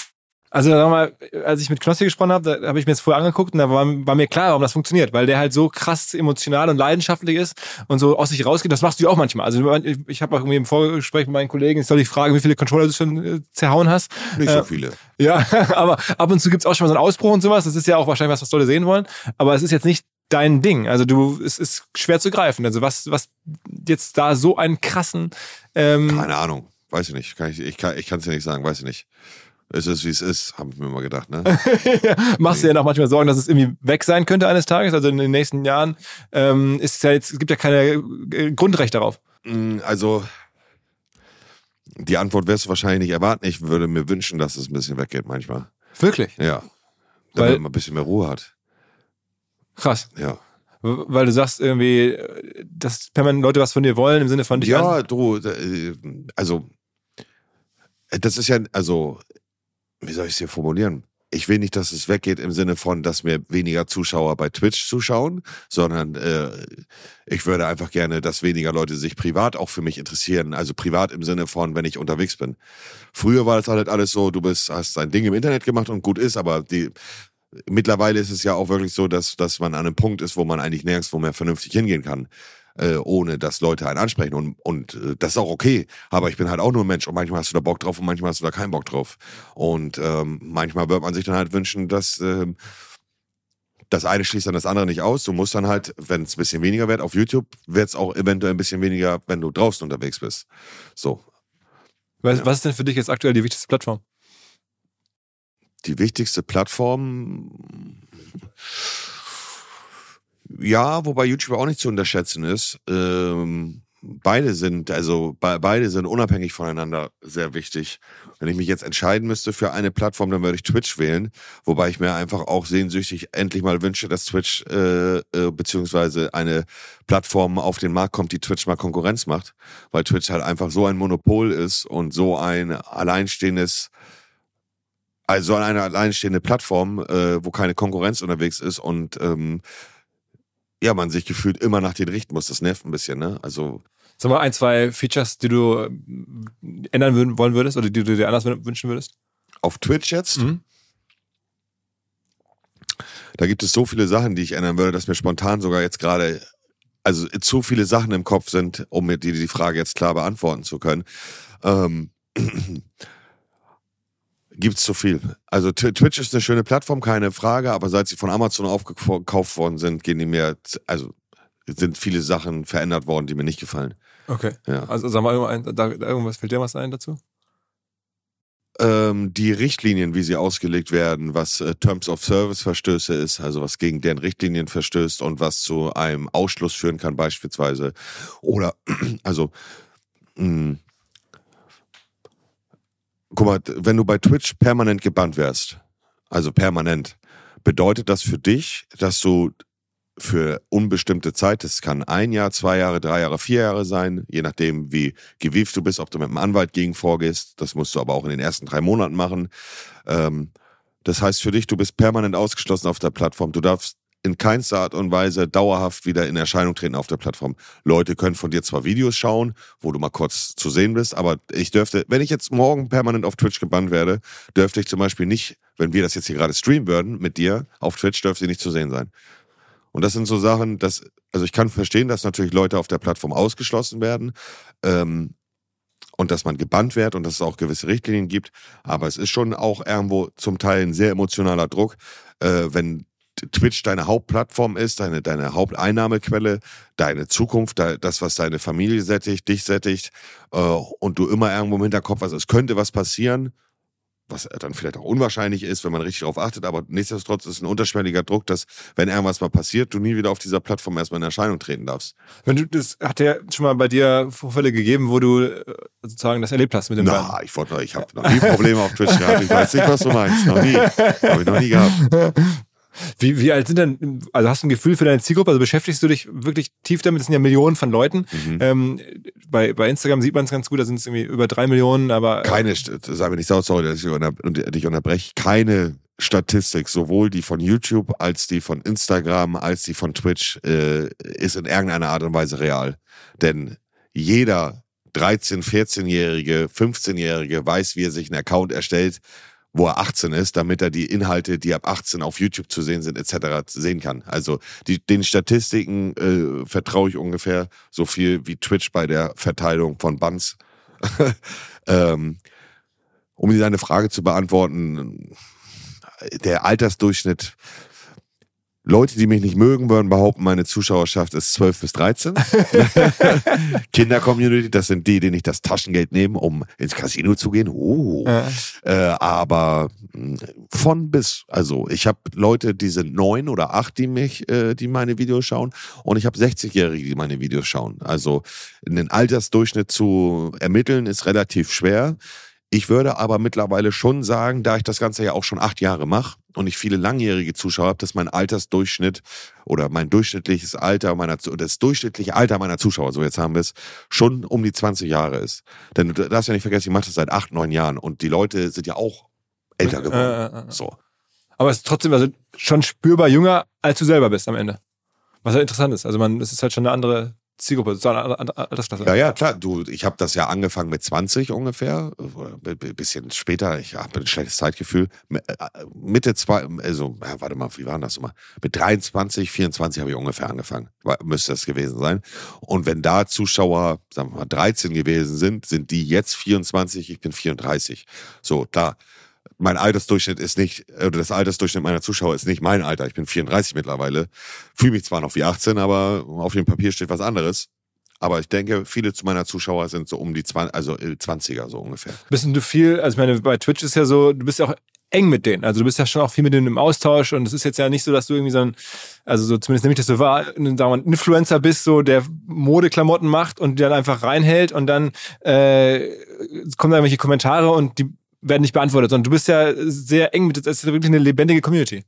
Also sag mal, als ich mit Knossi gesprochen habe, da habe ich mir das vorher angeguckt und da war, war, mir klar, warum das funktioniert, weil der halt so krass emotional und leidenschaftlich ist und so aus sich rausgeht. Das machst du ja auch manchmal. Also ich habe auch irgendwie im Vorgespräch mit meinen Kollegen, ich soll dich fragen, wie viele Controller du schon äh, zerhauen hast. Nicht äh, so viele. Ja, aber ab und zu gibt's auch schon mal so einen Ausbruch und sowas. Das ist ja auch wahrscheinlich was, was Leute sehen wollen. Aber es ist jetzt nicht dein Ding. Also du, es ist schwer zu greifen. Also was, was jetzt da so einen krassen. Ähm, Keine Ahnung, weiß ich nicht. Kann ich, ich kann es dir nicht sagen, weiß ich nicht. Es ist, wie es ist, habe ich mir mal gedacht. Ne? ja, machst du ja noch manchmal Sorgen, dass es irgendwie weg sein könnte eines Tages? Also in den nächsten Jahren ähm, ist ja jetzt, es gibt ja keine äh, Grundrecht darauf. Mm, also die Antwort wirst du wahrscheinlich nicht erwarten. Ich würde mir wünschen, dass es ein bisschen weggeht manchmal. Wirklich? Ja. Damit Weil, man ein bisschen mehr Ruhe hat. Krass. Ja. Weil du sagst irgendwie, dass permanent Leute was von dir wollen, im Sinne von dich. Ja, an. du, äh, also, das ist ja, also, wie soll ich es hier formulieren? Ich will nicht, dass es weggeht im Sinne von, dass mir weniger Zuschauer bei Twitch zuschauen, sondern äh, ich würde einfach gerne, dass weniger Leute sich privat auch für mich interessieren. Also privat im Sinne von, wenn ich unterwegs bin. Früher war das halt alles so, du bist, hast dein Ding im Internet gemacht und gut ist, aber die mittlerweile ist es ja auch wirklich so, dass, dass man an einem Punkt ist, wo man eigentlich nirgends wo mehr vernünftig hingehen kann äh, ohne dass Leute einen ansprechen. Und, und äh, das ist auch okay. Aber ich bin halt auch nur ein Mensch und manchmal hast du da Bock drauf und manchmal hast du da keinen Bock drauf. Und ähm, manchmal wird man sich dann halt wünschen, dass ähm, das eine schließt dann das andere nicht aus. Du musst dann halt, wenn es ein bisschen weniger wird, auf YouTube wird es auch eventuell ein bisschen weniger, wenn du draußen unterwegs bist. So. Was, ja. was ist denn für dich jetzt aktuell die wichtigste Plattform? Die wichtigste Plattform ja, wobei YouTube auch nicht zu unterschätzen ist. Ähm, beide sind, also be beide sind unabhängig voneinander sehr wichtig. Wenn ich mich jetzt entscheiden müsste für eine Plattform, dann würde ich Twitch wählen, wobei ich mir einfach auch sehnsüchtig endlich mal wünsche, dass Twitch äh, äh, beziehungsweise eine Plattform auf den Markt kommt, die Twitch mal Konkurrenz macht, weil Twitch halt einfach so ein Monopol ist und so ein alleinstehendes also eine alleinstehende Plattform, äh, wo keine Konkurrenz unterwegs ist und ähm, ja, man sich gefühlt immer nach denen richten muss. Das nervt ein bisschen, ne? Also. Sag mal ein, zwei Features, die du äh, ändern wollen würdest oder die du dir anders wünschen würdest? Auf Twitch jetzt? Mhm. Da gibt es so viele Sachen, die ich ändern würde, dass mir spontan sogar jetzt gerade, also zu viele Sachen im Kopf sind, um mir die, die Frage jetzt klar beantworten zu können. Ähm, gibt's zu viel. Also Twitch ist eine schöne Plattform, keine Frage, aber seit sie von Amazon aufgekauft worden sind, gehen die mir, also sind viele Sachen verändert worden, die mir nicht gefallen. Okay. Ja. Also sag mal, irgendwas fällt dir was ein dazu? Ähm, die Richtlinien, wie sie ausgelegt werden, was äh, Terms of Service Verstöße ist, also was gegen deren Richtlinien verstößt und was zu einem Ausschluss führen kann beispielsweise. Oder, also, mh, hm, guck mal, wenn du bei Twitch permanent gebannt wärst, also permanent, bedeutet das für dich, dass du für unbestimmte Zeit, das kann ein Jahr, zwei Jahre, drei Jahre, vier Jahre sein, je nachdem, wie gewieft du bist, ob du mit einem Anwalt gegen vorgehst. Das musst du aber auch in den ersten drei Monaten machen. Ähm, das heißt für dich, du bist permanent ausgeschlossen auf der Plattform. Du darfst in keinster Art und Weise dauerhaft wieder in Erscheinung treten auf der Plattform. Leute können von dir zwar Videos schauen, wo du mal kurz zu sehen bist, aber ich dürfte, wenn ich jetzt morgen permanent auf Twitch gebannt werde, dürfte ich zum Beispiel nicht, wenn wir das jetzt hier gerade streamen würden mit dir, auf Twitch dürfte ich nicht zu sehen sein. Und das sind so Sachen, dass, also ich kann verstehen, dass natürlich Leute auf der Plattform ausgeschlossen werden. Ähm, und dass man gebannt wird und dass es auch gewisse Richtlinien gibt. Aber es ist schon auch irgendwo zum Teil ein sehr emotionaler Druck, äh, wenn Twitch deine Hauptplattform ist, deine, deine Haupteinnahmequelle, deine Zukunft, das, was deine Familie sättigt, dich sättigt äh, und du immer irgendwo im Hinterkopf hast, es könnte was passieren, was dann vielleicht auch unwahrscheinlich ist, wenn man richtig darauf achtet, aber nichtsdestotrotz ist ein unterschwelliger Druck, dass, wenn irgendwas mal passiert, du nie wieder auf dieser Plattform erstmal in Erscheinung treten darfst. Wenn du, das hat ja schon mal bei dir Vorfälle gegeben, wo du äh, sozusagen das erlebt hast mit dem Na, Band. ich wollte, ich habe noch nie Probleme auf Twitch gehabt. Ich weiß nicht, was du meinst. Noch nie. Habe ich noch nie gehabt. Wie, wie alt sind denn, also hast du ein Gefühl für deine Zielgruppe? Also beschäftigst du dich wirklich tief damit? Es sind ja Millionen von Leuten. Mhm. Ähm, bei, bei Instagram sieht man es ganz gut, da sind es irgendwie über drei Millionen, aber. Keine, sag mir nicht sau, sorry, dass ich unter, dich unterbreche, keine Statistik, sowohl die von YouTube als die von Instagram als die von Twitch, äh, ist in irgendeiner Art und Weise real. Denn jeder 13-, 14-Jährige, 15-Jährige weiß, wie er sich einen Account erstellt, wo er 18 ist, damit er die Inhalte, die ab 18 auf YouTube zu sehen sind, etc. sehen kann. Also die, den Statistiken äh, vertraue ich ungefähr so viel wie Twitch bei der Verteilung von Bands. ähm, um deine Frage zu beantworten, der Altersdurchschnitt Leute, die mich nicht mögen, würden behaupten, meine Zuschauerschaft ist 12 bis 13. Kinder-Community, das sind die, die nicht das Taschengeld nehmen, um ins Casino zu gehen. Oh. Ja. Äh, aber hm, von bis, also ich habe Leute, die sind neun oder acht, die mich, äh, die meine Videos schauen, und ich habe 60-Jährige, die meine Videos schauen. Also einen Altersdurchschnitt zu ermitteln ist relativ schwer. Ich würde aber mittlerweile schon sagen, da ich das Ganze ja auch schon acht Jahre mache und ich viele langjährige Zuschauer habe, dass mein Altersdurchschnitt oder mein durchschnittliches Alter meiner, das durchschnittliche Alter meiner Zuschauer, so jetzt haben wir es, schon um die 20 Jahre ist. Denn du darfst ja nicht vergessen, ich mache das seit acht, neun Jahren und die Leute sind ja auch älter geworden. Äh. So. Aber es ist trotzdem also schon spürbar jünger, als du selber bist am Ende. Was halt interessant ist. Also man, es ist halt schon eine andere Zielgruppe, Altersklasse. Ja, ja, klar. Du, ich habe das ja angefangen mit 20 ungefähr, ein bisschen später. Ich habe ein schlechtes Zeitgefühl. Äh, Mitte zwei, also, ja, warte mal, wie war das immer? Mit 23, 24 habe ich ungefähr angefangen. Müsste das gewesen sein. Und wenn da Zuschauer, sagen wir mal, 13 gewesen sind, sind die jetzt 24, ich bin 34. So, da mein Altersdurchschnitt ist nicht, oder das Altersdurchschnitt meiner Zuschauer ist nicht mein Alter. Ich bin 34 mittlerweile. Fühle mich zwar noch wie 18, aber auf dem Papier steht was anderes. Aber ich denke, viele zu meiner Zuschauer sind so um die 20, also 20er so ungefähr. Bist du viel, also ich meine, bei Twitch ist ja so, du bist ja auch eng mit denen. Also du bist ja schon auch viel mit denen im Austausch und es ist jetzt ja nicht so, dass du irgendwie so ein, also so zumindest nämlich, dass du war, sagen wir, ein Influencer bist, so der Modeklamotten macht und die dann einfach reinhält und dann äh, kommen da irgendwelche Kommentare und die werden nicht beantwortet, sondern du bist ja sehr eng mit, es ist wirklich eine lebendige Community.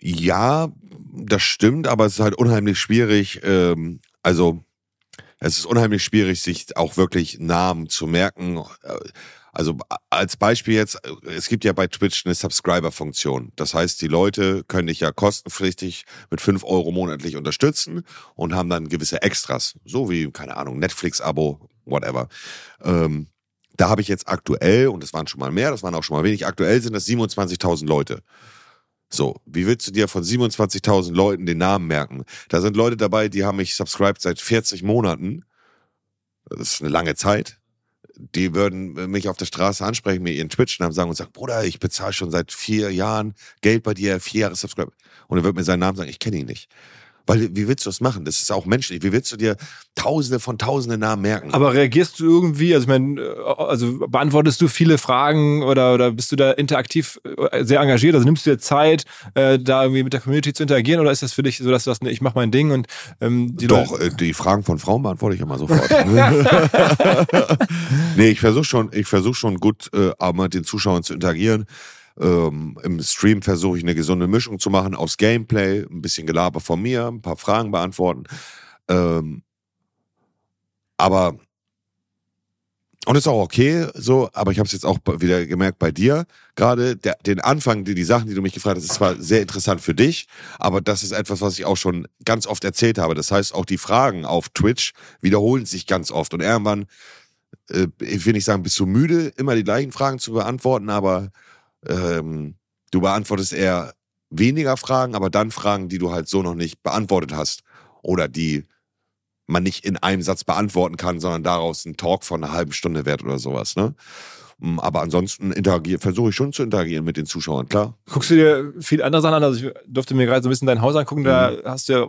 Ja, das stimmt, aber es ist halt unheimlich schwierig, ähm, also es ist unheimlich schwierig, sich auch wirklich Namen zu merken. Also als Beispiel jetzt, es gibt ja bei Twitch eine Subscriber-Funktion. Das heißt, die Leute können dich ja kostenpflichtig mit fünf Euro monatlich unterstützen und haben dann gewisse Extras, so wie, keine Ahnung, Netflix-Abo, whatever. Ähm, da habe ich jetzt aktuell, und das waren schon mal mehr, das waren auch schon mal wenig, aktuell sind das 27.000 Leute. So, wie willst du dir von 27.000 Leuten den Namen merken? Da sind Leute dabei, die haben mich subscribed seit 40 Monaten. Das ist eine lange Zeit. Die würden mich auf der Straße ansprechen, mir ihren Twitch-Namen sagen und sagen, Bruder, ich bezahle schon seit vier Jahren Geld bei dir, vier Jahre Subscribe. Und er wird mir seinen Namen sagen, ich kenne ihn nicht. Weil, wie willst du das machen? Das ist auch menschlich. Wie willst du dir tausende von tausende Namen merken? Aber reagierst du irgendwie, also ich meine, also beantwortest du viele Fragen oder, oder bist du da interaktiv äh, sehr engagiert? Also nimmst du dir Zeit, äh, da irgendwie mit der Community zu interagieren oder ist das für dich so, dass du sagst, nee, ich mach mein Ding und ähm, die Doch, Leute äh, die Fragen von Frauen beantworte ich immer sofort. nee, ich versuche schon, ich versuche schon gut, äh, mit den Zuschauern zu interagieren. Ähm, Im Stream versuche ich eine gesunde Mischung zu machen aus Gameplay, ein bisschen Gelaber von mir, ein paar Fragen beantworten. Ähm, aber und ist auch okay, so, aber ich habe es jetzt auch wieder gemerkt bei dir. Gerade den Anfang, die, die Sachen, die du mich gefragt hast, ist zwar sehr interessant für dich, aber das ist etwas, was ich auch schon ganz oft erzählt habe. Das heißt, auch die Fragen auf Twitch wiederholen sich ganz oft. Und irgendwann, äh, ich will nicht sagen, bist du müde, immer die gleichen Fragen zu beantworten, aber ähm, du beantwortest eher weniger Fragen, aber dann Fragen, die du halt so noch nicht beantwortet hast oder die man nicht in einem Satz beantworten kann, sondern daraus ein Talk von einer halben Stunde wert oder sowas. Ne? Mm, aber ansonsten versuche ich schon zu interagieren mit den Zuschauern, klar. Guckst du dir viel andere Sachen an? Also ich durfte mir gerade so ein bisschen dein Haus angucken, da mhm. hast du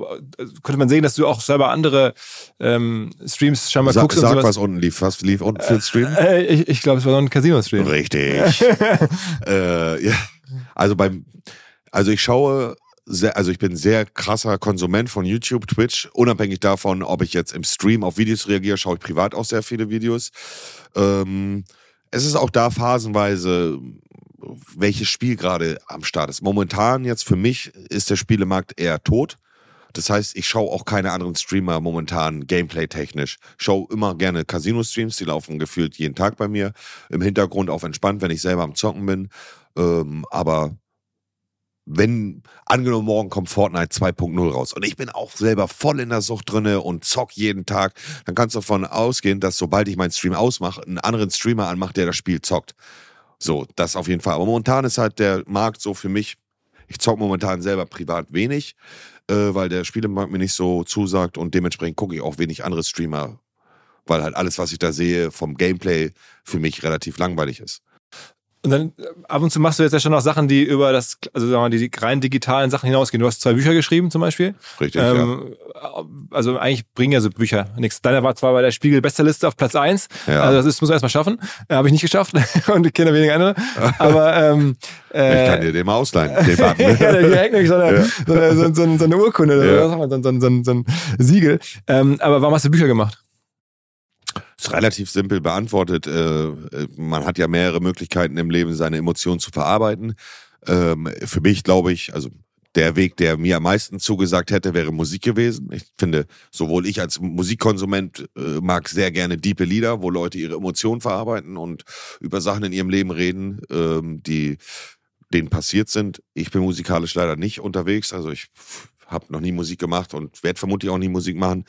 konnte man sehen, dass du auch selber andere ähm, Streams scheinbar sag, guckst. Sag, und sowas. was unten lief. Was lief unten für ein Stream? Äh, ich ich glaube, es war so ein Casino-Stream. Richtig. äh, ja. Also beim, also ich schaue sehr, also ich bin sehr krasser Konsument von YouTube, Twitch, unabhängig davon, ob ich jetzt im Stream auf Videos reagiere, schaue ich privat auch sehr viele Videos. Ähm, es ist auch da phasenweise, welches Spiel gerade am Start ist. Momentan jetzt für mich ist der Spielemarkt eher tot. Das heißt, ich schaue auch keine anderen Streamer momentan gameplay-technisch. Schaue immer gerne Casino-Streams, die laufen gefühlt jeden Tag bei mir. Im Hintergrund auf entspannt, wenn ich selber am Zocken bin. Ähm, aber wenn, angenommen, morgen kommt Fortnite 2.0 raus und ich bin auch selber voll in der Sucht drinne und zock jeden Tag, dann kannst du davon ausgehen, dass sobald ich meinen Stream ausmache, einen anderen Streamer anmacht, der das Spiel zockt. So, das auf jeden Fall. Aber momentan ist halt der Markt so für mich, ich zock momentan selber privat wenig, äh, weil der Spielemarkt mir nicht so zusagt und dementsprechend gucke ich auch wenig andere Streamer, weil halt alles, was ich da sehe vom Gameplay für mich relativ langweilig ist. Und dann äh, ab und zu machst du jetzt ja schon noch Sachen, die über das, also sagen wir mal, die rein digitalen Sachen hinausgehen. Du hast zwei Bücher geschrieben zum Beispiel. Richtig, ähm, ja. Also eigentlich bringen ja so Bücher nichts. Deiner war zwar bei der Spiegel Besterliste auf Platz eins. Ja. Also das ist, muss man erstmal schaffen. Äh, Habe ich nicht geschafft und ich kenne wenige andere. Aber ähm, äh, ich kann dir den mal ausleihen. Den ja, direkt nämlich so eine, ja. so, eine, so, so, so eine Urkunde, ja. so, so, so, so ein Siegel. Ähm, aber warum hast du Bücher gemacht? Ist relativ simpel beantwortet. Äh, man hat ja mehrere Möglichkeiten im Leben, seine Emotionen zu verarbeiten. Ähm, für mich glaube ich, also der Weg, der mir am meisten zugesagt hätte, wäre Musik gewesen. Ich finde, sowohl ich als Musikkonsument äh, mag sehr gerne diepe Lieder, wo Leute ihre Emotionen verarbeiten und über Sachen in ihrem Leben reden, ähm, die denen passiert sind. Ich bin musikalisch leider nicht unterwegs, also ich habe noch nie Musik gemacht und werde vermutlich auch nie Musik machen.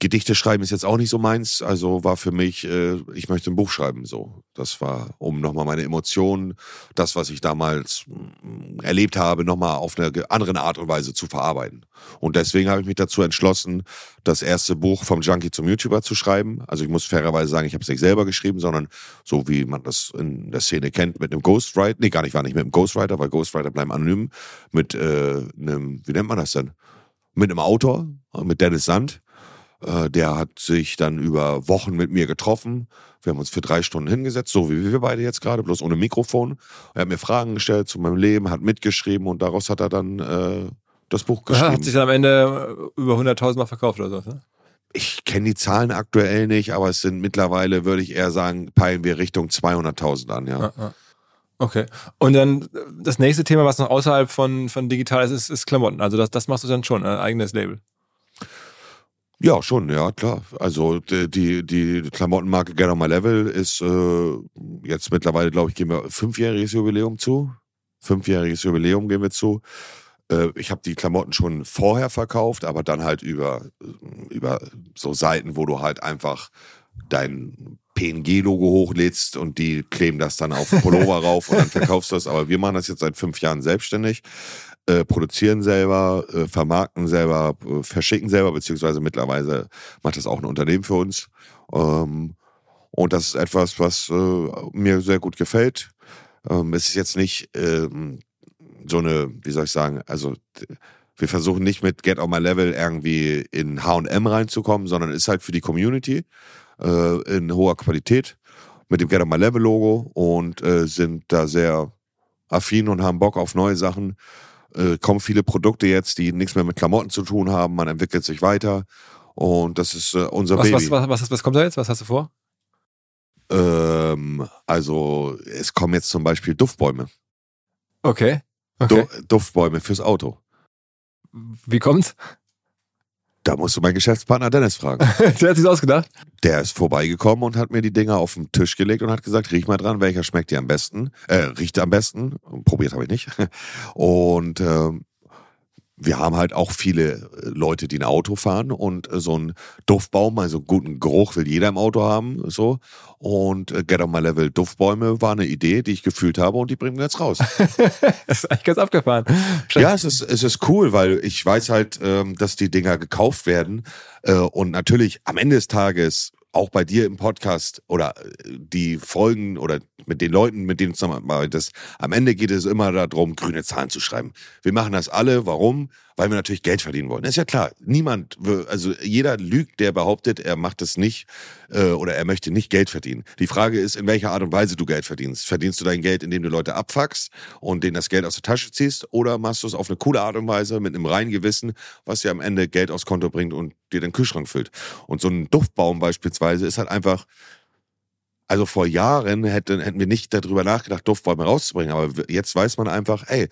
Gedichte schreiben ist jetzt auch nicht so meins. Also war für mich, äh, ich möchte ein Buch schreiben. So, das war, um nochmal meine Emotionen, das, was ich damals mm, erlebt habe, nochmal auf eine andere Art und Weise zu verarbeiten. Und deswegen habe ich mich dazu entschlossen, das erste Buch vom Junkie zum YouTuber zu schreiben. Also ich muss fairerweise sagen, ich habe es nicht selber geschrieben, sondern so wie man das in der Szene kennt, mit einem Ghostwriter. Nee, gar nicht, war nicht mit einem Ghostwriter, weil Ghostwriter bleiben anonym. Mit äh, einem, wie nennt man das denn? Mit einem Autor, mit Dennis Sand äh, der hat sich dann über Wochen mit mir getroffen. Wir haben uns für drei Stunden hingesetzt, so wie wir beide jetzt gerade, bloß ohne Mikrofon. Er hat mir Fragen gestellt zu meinem Leben, hat mitgeschrieben und daraus hat er dann äh, das Buch geschrieben. Hat sich dann am Ende über 100.000 Mal verkauft oder so, ne? Ich kenne die Zahlen aktuell nicht, aber es sind mittlerweile, würde ich eher sagen, peilen wir Richtung 200.000 an, ja. ja, Okay. Und dann das nächste Thema, was noch außerhalb von, von digital ist, ist, ist Klamotten. Also das, das machst du dann schon, ein eigenes Label. Ja, schon, ja, klar. Also die, die Klamottenmarke Get on My Level ist äh, jetzt mittlerweile, glaube ich, gehen wir fünfjähriges Jubiläum zu. Fünfjähriges Jubiläum gehen wir zu. Äh, ich habe die Klamotten schon vorher verkauft, aber dann halt über, über so Seiten, wo du halt einfach dein PNG-Logo hochlädst und die kleben das dann auf Pullover rauf und dann verkaufst du das. Aber wir machen das jetzt seit fünf Jahren selbstständig. Äh, produzieren selber, äh, vermarkten selber, äh, verschicken selber, beziehungsweise mittlerweile macht das auch ein Unternehmen für uns. Ähm, und das ist etwas, was äh, mir sehr gut gefällt. Ähm, es ist jetzt nicht ähm, so eine, wie soll ich sagen, also wir versuchen nicht mit Get on My Level irgendwie in HM reinzukommen, sondern ist halt für die Community äh, in hoher Qualität mit dem Get on My Level Logo und sind da sehr affin und haben Bock auf neue Sachen äh, kommen viele Produkte jetzt, die nichts mehr mit Klamotten zu tun haben. Man entwickelt sich weiter. Und das ist äh, unser was, Baby. Was, was, was, was kommt da jetzt? Was hast du vor? Ähm, also, es kommen jetzt zum Beispiel Duftbäume. Okay. okay. Du, Duftbäume fürs Auto. Wie kommt's? Da musst du meinen Geschäftspartner Dennis fragen. Der hat sich's ausgedacht? Der ist vorbeigekommen und hat mir die Dinger auf den Tisch gelegt und hat gesagt, riech mal dran, welcher schmeckt dir am besten, äh, riecht am besten. Probiert habe ich nicht. Und ähm, wir haben halt auch viele äh, Leute, die ein Auto fahren und äh, so ein Duftbaum, also guten Geruch will jeder im Auto haben, so. Und äh, Get on My Level Duftbäume war eine Idee, die ich gefühlt habe und die bringen wir jetzt raus. das ist eigentlich ganz abgefahren. ja, es ist, es ist cool, weil ich weiß halt, ähm, dass die Dinger gekauft werden und natürlich am Ende des Tages auch bei dir im Podcast oder die Folgen oder mit den Leuten, mit denen du zusammenarbeitest, am Ende geht es immer darum, grüne Zahlen zu schreiben. Wir machen das alle. Warum? Weil wir natürlich Geld verdienen wollen. Ist ja klar. Niemand, also jeder lügt, der behauptet, er macht es nicht äh, oder er möchte nicht Geld verdienen. Die Frage ist, in welcher Art und Weise du Geld verdienst. Verdienst du dein Geld, indem du Leute abfuckst und denen das Geld aus der Tasche ziehst oder machst du es auf eine coole Art und Weise mit einem reinen Gewissen, was dir am Ende Geld aufs Konto bringt und dir den Kühlschrank füllt. Und so ein Duftbaum beispielsweise ist halt einfach also vor Jahren hätten, hätten wir nicht darüber nachgedacht, Duftbäume rauszubringen. Aber jetzt weiß man einfach, ey,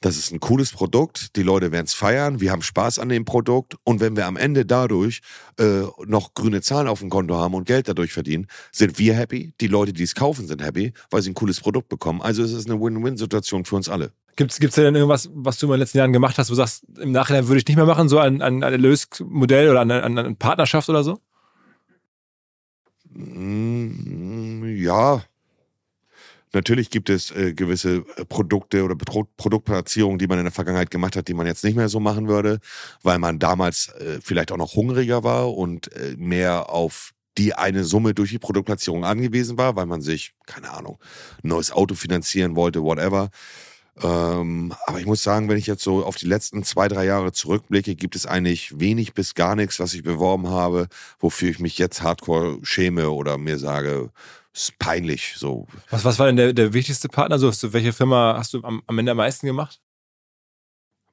das ist ein cooles Produkt, die Leute werden es feiern, wir haben Spaß an dem Produkt und wenn wir am Ende dadurch äh, noch grüne Zahlen auf dem Konto haben und Geld dadurch verdienen, sind wir happy, die Leute, die es kaufen, sind happy, weil sie ein cooles Produkt bekommen. Also es ist eine Win-Win-Situation für uns alle. Gibt es denn irgendwas, was du in den letzten Jahren gemacht hast, wo du sagst, im Nachhinein würde ich nicht mehr machen, so ein, ein, ein Erlösmodell oder eine, eine Partnerschaft oder so? Mm, ja, Natürlich gibt es äh, gewisse äh, Produkte oder Pro Produktplatzierungen, die man in der Vergangenheit gemacht hat, die man jetzt nicht mehr so machen würde, weil man damals äh, vielleicht auch noch hungriger war und äh, mehr auf die eine Summe durch die Produktplatzierung angewiesen war, weil man sich, keine Ahnung, ein neues Auto finanzieren wollte, whatever. Ähm, aber ich muss sagen, wenn ich jetzt so auf die letzten zwei, drei Jahre zurückblicke, gibt es eigentlich wenig bis gar nichts, was ich beworben habe, wofür ich mich jetzt hardcore schäme oder mir sage, ist peinlich. So. Was, was war denn der, der wichtigste Partner? So, welche Firma hast du am, am Ende am meisten gemacht?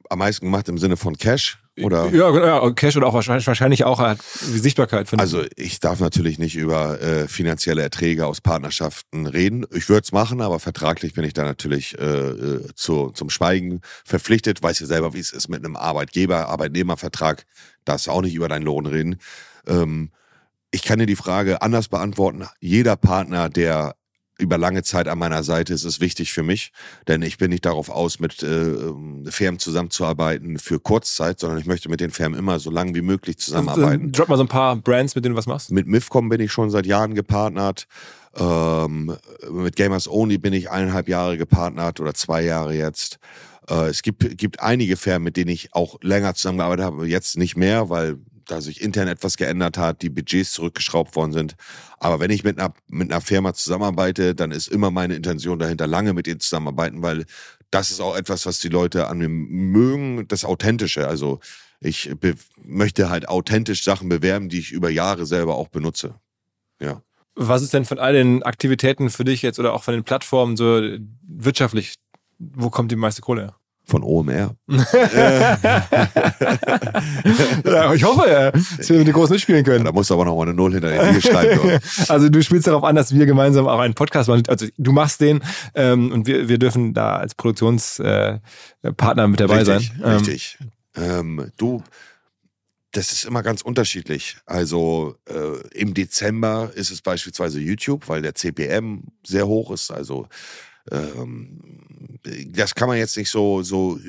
Am meisten gemacht im Sinne von Cash? Oder? Ja, ja, Cash und auch wahrscheinlich, wahrscheinlich auch halt die Sichtbarkeit. Von also ich darf natürlich nicht über äh, finanzielle Erträge aus Partnerschaften reden. Ich würde es machen, aber vertraglich bin ich da natürlich äh, äh, zu, zum Schweigen verpflichtet. Weiß ja selber, wie es ist mit einem Arbeitgeber-Arbeitnehmervertrag. Darfst du auch nicht über deinen Lohn reden. Ähm, ich kann dir die Frage anders beantworten. Jeder Partner, der über lange Zeit an meiner Seite ist, ist wichtig für mich, denn ich bin nicht darauf aus, mit äh, Firmen zusammenzuarbeiten für Kurzzeit, sondern ich möchte mit den Firmen immer so lange wie möglich zusammenarbeiten. Drop mal so ein paar Brands, mit denen du was machst. Mit Mifcom bin ich schon seit Jahren gepartnert. Ähm, mit Gamers Only bin ich eineinhalb Jahre gepartnert oder zwei Jahre jetzt. Äh, es gibt, gibt einige Firmen, mit denen ich auch länger zusammengearbeitet habe, jetzt nicht mehr, weil da sich intern etwas geändert hat, die Budgets zurückgeschraubt worden sind. Aber wenn ich mit einer, mit einer Firma zusammenarbeite, dann ist immer meine Intention dahinter, lange mit ihnen zusammenarbeiten, weil das ist auch etwas, was die Leute an mir mögen, das Authentische. Also ich möchte halt authentisch Sachen bewerben, die ich über Jahre selber auch benutze. Ja. Was ist denn von all den Aktivitäten für dich jetzt oder auch von den Plattformen so wirtschaftlich? Wo kommt die meiste Kohle her? Von OMR. ja, ich hoffe, ja, dass wir mit den Großen mitspielen können. Da musst du aber noch mal eine Null hinter den schreiben. also du spielst darauf an, dass wir gemeinsam auch einen Podcast machen. Also du machst den ähm, und wir, wir dürfen da als Produktionspartner äh, mit dabei richtig, sein. Richtig. Ähm, ähm, du, das ist immer ganz unterschiedlich. Also äh, im Dezember ist es beispielsweise YouTube, weil der CPM sehr hoch ist. Also ähm, das kann man jetzt nicht so, so,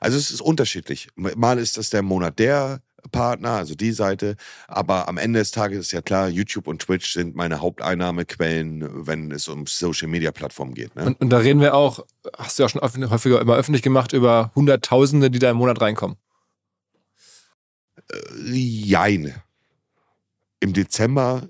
also es ist unterschiedlich. Mal ist das der Monat der Partner, also die Seite, aber am Ende des Tages ist ja klar, YouTube und Twitch sind meine Haupteinnahmequellen, wenn es um Social Media Plattformen geht. Ne? Und, und, da reden wir auch, hast du ja schon häufiger immer öffentlich gemacht, über Hunderttausende, die da im Monat reinkommen. Äh, jein. Im Dezember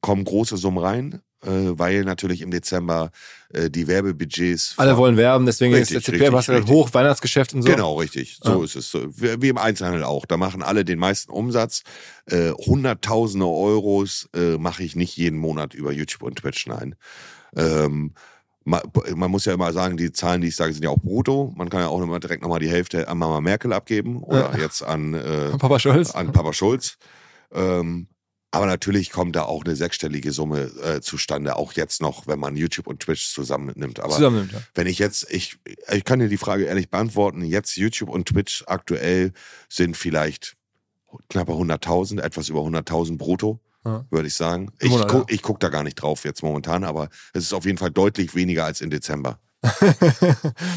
kommen große Summen rein weil natürlich im Dezember äh, die Werbebudgets. Alle wollen werben, deswegen richtig, ist der halt hoch, Weihnachtsgeschäft und so. Genau, richtig. So ah. ist es. Wie, im Einzelhandel auch. Da machen alle den meisten Umsatz. Äh, Hunderttausende Euros äh, mache ich nicht jeden Monat über YouTube und Twitch, nein. Ähm, man, man, muss ja immer sagen, die Zahlen, die ich sage, sind ja auch brutto. Man kann ja auch immer direkt nochmal die Hälfte an Mama Merkel abgeben oder ja. jetzt an, äh, Papa Scholz. An Papa Schulz. Ähm, aber natürlich kommt da auch eine sechsstellige Summe äh, zustande, auch jetzt noch, wenn man YouTube und Twitch zusammennimmt. Aber zusammennimmt, ja. wenn ich jetzt, ich, ich kann dir die Frage ehrlich beantworten, jetzt YouTube und Twitch aktuell sind vielleicht knappe 100.000, etwas über 100.000 brutto, ja. würde ich sagen. Ich, Monat, guck, ja. ich guck da gar nicht drauf jetzt momentan, aber es ist auf jeden Fall deutlich weniger als im Dezember.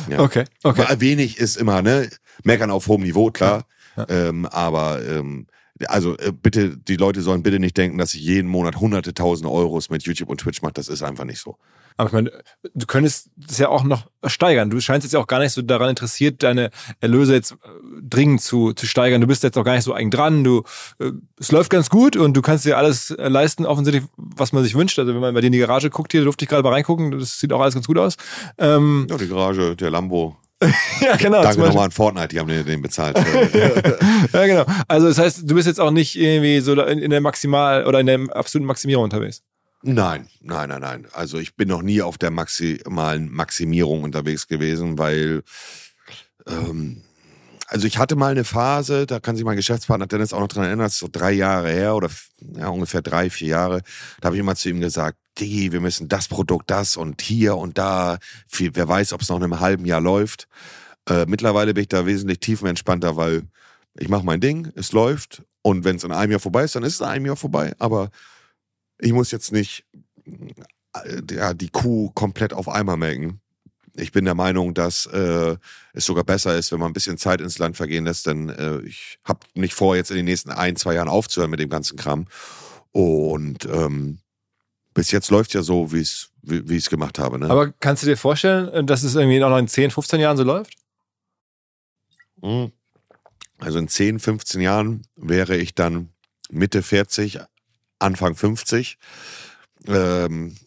Ja. Okay, okay. Wenig ist immer, ne? Meckern auf hohem Niveau, klar. Ähm, aber ähm, also äh, bitte, die Leute sollen bitte nicht denken, dass ich jeden Monat hunderte tausend Euros mit YouTube und Twitch mache. Das ist einfach nicht so. Aber ich meine, du könntest das ja auch noch steigern. Du scheinst jetzt ja auch gar nicht so daran interessiert, deine Erlöse jetzt äh, dringend zu, zu steigern. Du bist jetzt auch gar nicht so eigen dran. Du, äh, es läuft ganz gut und du kannst dir alles leisten, offensichtlich, was man sich wünscht. Also wenn man bei dir in die Garage guckt, hier durfte ich gerade mal reingucken, das sieht auch alles ganz gut aus. Ähm, Ja, die Garage, der Lambo. Ja, genau. Danke nochmal an Fortnite, die haben den, den bezahlt. ja, genau. Also das heißt, du bist jetzt auch nicht irgendwie so in, in der Maximal- oder in der absoluten Maximierung unterwegs. Nein, nein, nein, nein. Also ich bin noch nie auf der maximalen Maximierung unterwegs gewesen, weil ähm, also ich hatte mal eine Phase, da kann sich mein Geschäftspartner Dennis auch noch dran erinnern, das ist so drei Jahre her oder ja, ungefähr drei, vier Jahre. Da habe ich immer zu ihm gesagt, Digi, wir müssen das Produkt, das und hier und da. Viel, wer weiß, ob es noch in einem halben Jahr läuft. Äh, mittlerweile bin ich da wesentlich tiefenentspannter, weil ich mache mein Ding, es läuft und wenn es in einem Jahr vorbei ist, dann ist es in einem Jahr vorbei. Aber ich muss jetzt nicht äh, ja, die Kuh komplett auf einmal melken. Ich bin der Meinung, dass äh, es sogar besser ist, wenn man ein bisschen Zeit ins Land vergehen lässt, denn äh, ich habe nicht vor, jetzt in den nächsten ein, zwei Jahren aufzuhören mit dem ganzen Kram. Und ähm, bis jetzt läuft ja so, wie es wie, wie ich es gemacht habe. Ne? Aber kannst du dir vorstellen, dass es irgendwie noch in 10, 15 Jahren so läuft? Mhm. Also in 10, 15 Jahren wäre ich dann Mitte 40, Anfang 50. Ähm,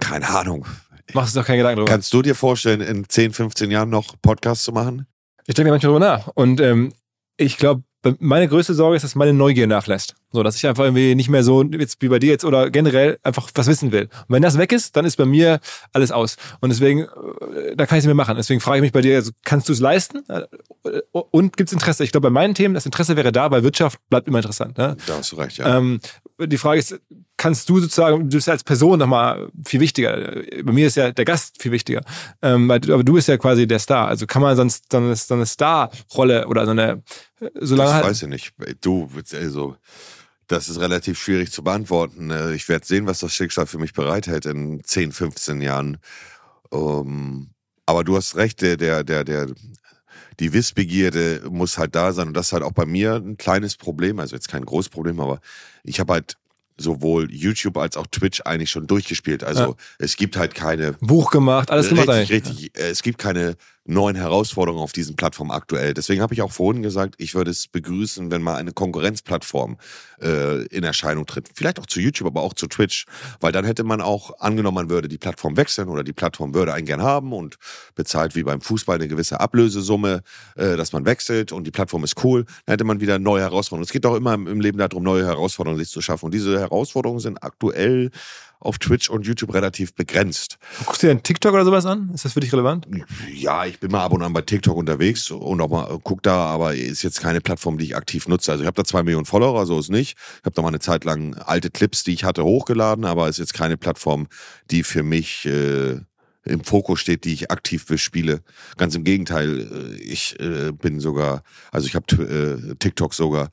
keine Ahnung. Machst du doch keine Gedanken drüber. Kannst du dir vorstellen, in 10, 15 Jahren noch Podcast zu machen? Ich denke manchmal drüber nach. Und ähm, ich glaube, meine größte Sorge ist, dass meine Neugier nachlässt. So, dass ich einfach irgendwie nicht mehr so, jetzt wie bei dir jetzt oder generell einfach was wissen will. Und wenn das weg ist, dann ist bei mir alles aus. Und deswegen, äh, da kann ich es mir machen. Deswegen frage ich mich bei dir, also, kannst du es leisten? Äh, Und gibt es Interesse? Ich glaube, bei meinen Themen, das Interesse wäre da, weil Wirtschaft bleibt immer interessant. Ne? Da hast du recht, ja. Ähm, die Frage ist, kannst du sozusagen, du bist als Person nochmal viel wichtiger. Bei mir ist ja der Gast viel wichtiger. Ähm, aber du bist ja quasi der Star. Also kann man sonst so eine, so eine Star-Rolle oder so eine, solange das halt, weiß ich nicht. Du, also, das ist relativ schwierig zu beantworten. Äh, Ich werde sehen, was das Schicksal für mich bereithält in 10, 15 Jahren. Ähm, aber du hast recht, der, der, der, der, die Wissbegierde muss halt da sein. Und das ist halt auch bei mir ein kleines Problem. Also jetzt kein großes Problem, aber ich habe halt sowohl YouTube als auch Twitch eigentlich schon durchgespielt. Also Ja. es gibt halt keine Buch gemacht, alles gemacht richtig, eigentlich. richtig. Äh, Es gibt keine neuen Herausforderungen auf diesen Plattformen aktuell. Deswegen habe ich auch vorhin gesagt, ich würde es begrüßen, wenn mal eine Konkurrenzplattform äh, in Erscheinung tritt. Vielleicht auch zu YouTube, aber auch zu Twitch. Weil dann hätte man auch, angenommen, man würde die Plattform wechseln oder die Plattform würde einen gern haben und bezahlt wie beim Fußball eine gewisse Ablösesumme, äh, dass man wechselt und die Plattform ist cool, dann hätte man wieder neue Herausforderungen. Es geht doch immer im Leben darum, neue Herausforderungen sich zu schaffen. Und diese Herausforderungen sind aktuell auf Twitch und YouTube relativ begrenzt. Guckst du dir einen TikTok oder sowas an? Ist das für dich relevant? Ja, ich bin mal ab und an bei TikTok unterwegs und auch mal guck da, aber ist jetzt keine Plattform, die ich aktiv nutze. Also ich habe da zwei Millionen Follower, so ist nicht. Ich habe da mal eine Zeit lang alte Clips, die ich hatte, hochgeladen, aber ist jetzt keine Plattform, die für mich äh, im Fokus steht, die ich aktiv bespiele. Ganz im Gegenteil, äh, ich äh, bin sogar, also ich habe äh, TikTok sogar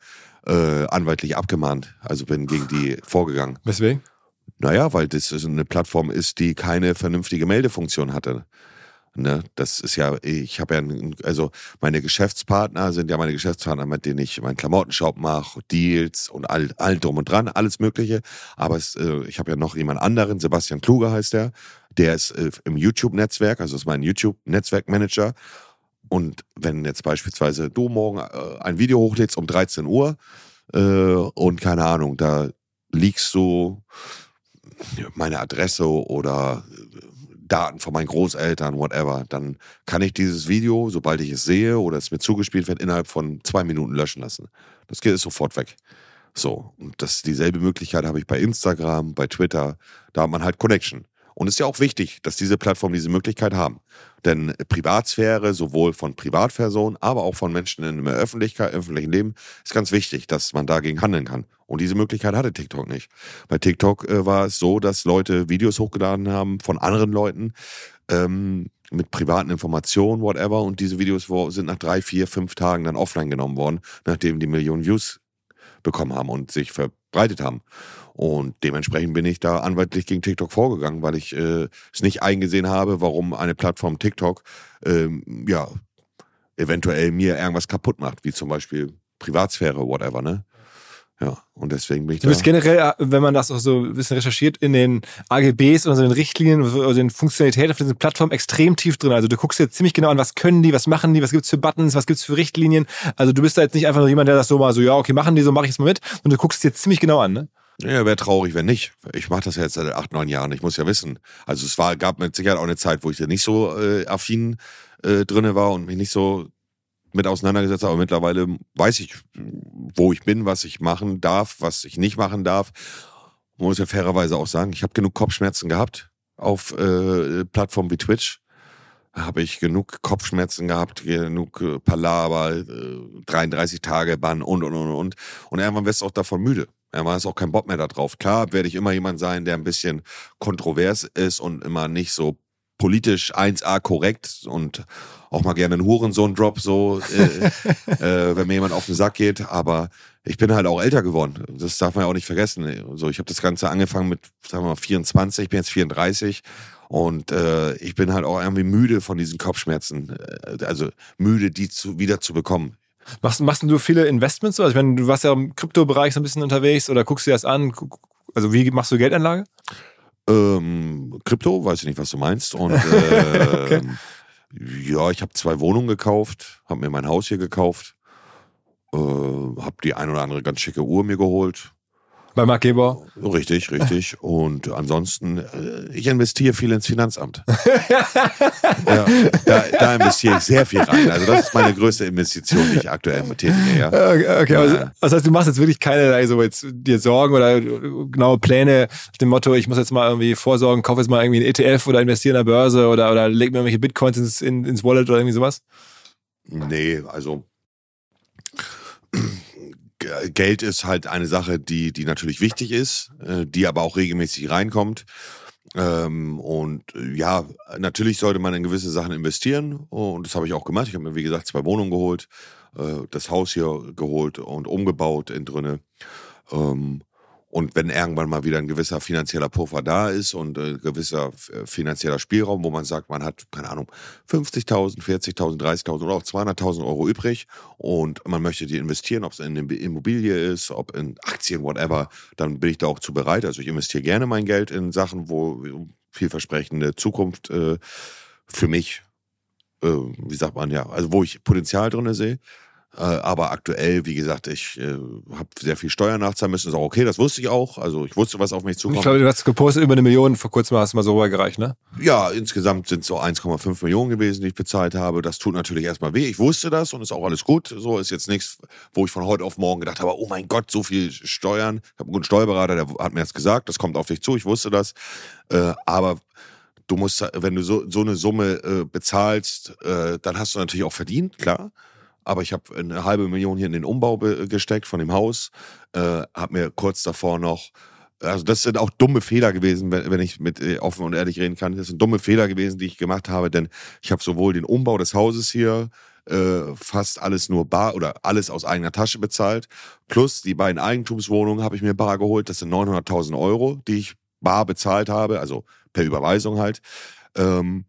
äh, anwaltlich abgemahnt, also bin gegen die vorgegangen. Weswegen? Naja, weil das eine Plattform ist, die keine vernünftige Meldefunktion hatte. Ne, das ist ja, ich habe ja, also meine Geschäftspartner sind ja meine Geschäftspartner, mit denen ich meinen Klamottenshop mache, Deals und all, all drum und dran, alles Mögliche. Aber es, äh, ich habe ja noch jemand anderen, Sebastian Kluge heißt der, der ist äh, im YouTube-Netzwerk, also ist mein YouTube-Netzwerkmanager. Und wenn jetzt beispielsweise du morgen äh, ein Video hochlädst um 13 Uhr und keine Ahnung, da liegst du meine Adresse oder äh, Daten von meinen Großeltern, whatever, dann kann ich dieses Video, sobald ich es sehe oder es mir zugespielt wird, innerhalb von zwei Minuten löschen lassen. Das geht sofort weg. So, und das dieselbe Möglichkeit habe ich bei Instagram, bei Twitter, da hat man halt Connection. Und es ist ja auch wichtig, dass diese Plattformen diese Möglichkeit haben. Denn Privatsphäre, sowohl von Privatpersonen, aber auch von Menschen in der Öffentlichkeit, öffentlichen Leben, ist ganz wichtig, dass man dagegen handeln kann. Und diese Möglichkeit hatte TikTok nicht. Bei TikTok äh, war es so, dass Leute Videos hochgeladen haben von anderen Leuten ähm, mit privaten Informationen, whatever. Und diese Videos sind nach drei, vier, fünf Tagen dann offline genommen worden, nachdem die Millionen Views bekommen haben und sich verbreitet haben. Und dementsprechend bin ich da anwaltlich gegen TikTok vorgegangen, weil ich äh, es nicht eingesehen habe, warum eine Plattform TikTok ähm, ja eventuell mir irgendwas kaputt macht, wie zum Beispiel Privatsphäre, whatever, ne? Ja, und deswegen bin ich Du bist generell, äh, wenn man das auch so ein bisschen recherchiert, in den AGBs oder so den Richtlinien oder den Funktionalitäten auf diesen Plattformen extrem tief drin. Also du guckst dir ziemlich genau an, was können die, was machen die, was gibt's für Buttons, was gibt's für Richtlinien. Also du bist da jetzt nicht einfach nur jemand, der das so mal so, ja, okay, machen die so, mach ich es mal mit. Und du guckst es dir ziemlich genau an, ne? Ja, wäre traurig, wenn nicht. Ich mache das ja jetzt seit acht, neun Jahren. Ich muss ja wissen. Also es war, gab mit Sicherheit auch eine Zeit, wo ich da nicht so äh, affin äh, drinne war und mich nicht so mit auseinandergesetzt, aber mittlerweile weiß ich, wo ich bin, was ich machen darf, was ich nicht machen darf. Muss ja fairerweise auch sagen, ich habe genug Kopfschmerzen gehabt auf äh, Plattformen wie Twitch. Habe ich genug Kopfschmerzen gehabt, genug äh, Palaber, äh, 33 Tage Bann und und und und. Und irgendwann wirst du auch davon müde. Irgendwann ist auch kein Bock mehr da drauf. Klar werde ich immer jemand sein, der ein bisschen kontrovers ist und immer nicht so politisch 1A korrekt und auch mal gerne einen Hurensohn-Drop, so, äh, äh, wenn mir jemand auf den Sack geht. Aber ich bin halt auch älter geworden. Das darf man ja auch nicht vergessen. So, ich habe das Ganze angefangen mit, sagen wir mal, 24, ich bin jetzt 34 und äh, ich bin halt auch irgendwie müde von diesen Kopfschmerzen. Äh, also müde, die zu, wieder zu bekommen. Machst, machst du viele Investments? Also ich meine, du warst ja im Kryptobereich so ein bisschen unterwegs oder guckst dir das an? Also wie machst du Geldanlage? Ähm, Krypto, weiß ich nicht, was du meinst. Und äh, okay. Ja, ich habe zwei Wohnungen gekauft, habe mir mein Haus hier gekauft, äh, habe die ein oder andere ganz schicke Uhr mir geholt. Bei Mark Gebauer? Richtig, richtig. Und ansonsten, äh, ich investiere viel ins Finanzamt. ja, da, da, investiere ich sehr viel rein. Also das ist meine größte Investition, die ich aktuell tätige. Ja. Okay, okay. Also, das heißt, du machst jetzt wirklich keine also jetzt dir Sorgen oder genaue Pläne nach dem Motto, ich muss jetzt mal irgendwie vorsorgen, kaufe jetzt mal irgendwie einen ETF oder investiere in der Börse oder, oder leg mir irgendwelche Bitcoins ins, in, ins Wallet oder irgendwie sowas? Nee, also Geld ist halt eine Sache, die, die natürlich wichtig ist, äh, die aber auch regelmäßig reinkommt. Ähm, und äh, ja, natürlich sollte man in gewisse Sachen investieren und das habe ich auch gemacht. Ich habe mir, wie gesagt, zwei Wohnungen geholt, äh, das Haus hier geholt und umgebaut in drinne. Ähm, und wenn irgendwann mal wieder ein gewisser finanzieller Puffer da ist und ein äh, gewisser äh, finanzieller Spielraum, wo man sagt, man hat, keine Ahnung, 50.000, 40.000, 30.000 oder auch 200.000 Euro übrig und man möchte die investieren, ob es in eine Immobilie ist, ob in Aktien, whatever, dann bin ich da auch zu bereit. Also ich investiere gerne mein Geld in Sachen, wo vielversprechende Zukunft äh, für mich, äh, wie sagt man ja, also wo ich Potenzial drin sehe. Äh, aber aktuell, wie gesagt, ich äh, habe sehr viel Steuern nachzahlen müssen. Ist auch okay, das wusste ich auch. Also ich wusste, was auf mich zukommt. Ich glaube, du hast gepostet über eine Million. Vor kurzem hast du mal so gereicht, ne? Ja, insgesamt sind es so 1,5 Millionen gewesen, die ich bezahlt habe. Das tut natürlich erstmal weh. Ich wusste das und ist auch alles gut. So ist jetzt nichts, wo ich von heute auf morgen gedacht habe, oh mein Gott, so viel Steuern. Ich habe einen guten Steuerberater, der hat mir das gesagt. Das kommt auf dich zu. Ich wusste das. Äh, aber du musst, wenn du so, so eine Summe äh, bezahlst, äh, dann hast du natürlich auch verdient, klar aber ich habe eine halbe Million hier in den Umbau gesteckt von dem Haus, äh, habe mir kurz davor noch also das sind auch dumme Fehler gewesen, wenn, wenn ich mit äh, offen und ehrlich reden kann. Das sind dumme Fehler gewesen, die ich gemacht habe, denn ich habe sowohl den Umbau des Hauses hier äh, fast alles nur bar oder alles aus eigener Tasche bezahlt, plus die beiden Eigentumswohnungen habe ich mir bar geholt. Das sind 900.000 Euro, die ich bar bezahlt habe, also per Überweisung halt. Ähm,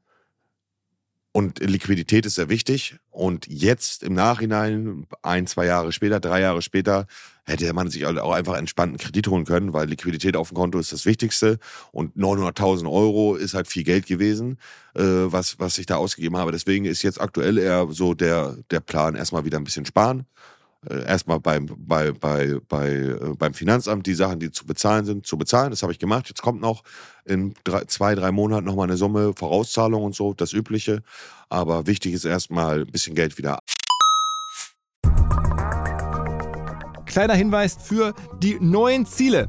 und Liquidität ist sehr wichtig. Und jetzt im Nachhinein, ein, zwei Jahre später, drei Jahre später, hätte man sich auch einfach entspannten Kredit holen können, weil Liquidität auf dem Konto ist das Wichtigste. Und 900.000 Euro ist halt viel Geld gewesen, äh, was, was ich da ausgegeben habe. Deswegen ist jetzt aktuell eher so der, der Plan, erstmal wieder ein bisschen sparen erstmal beim, bei, bei, bei, äh, beim Finanzamt die Sachen, die zu bezahlen sind, zu bezahlen. Das habe ich gemacht. Jetzt kommt noch in drei, zwei, drei Monaten nochmal eine Summe, Vorauszahlung und so, das Übliche. Aber wichtig ist erstmal ein bisschen Geld wieder kleiner Hinweis für die neuen Ziele.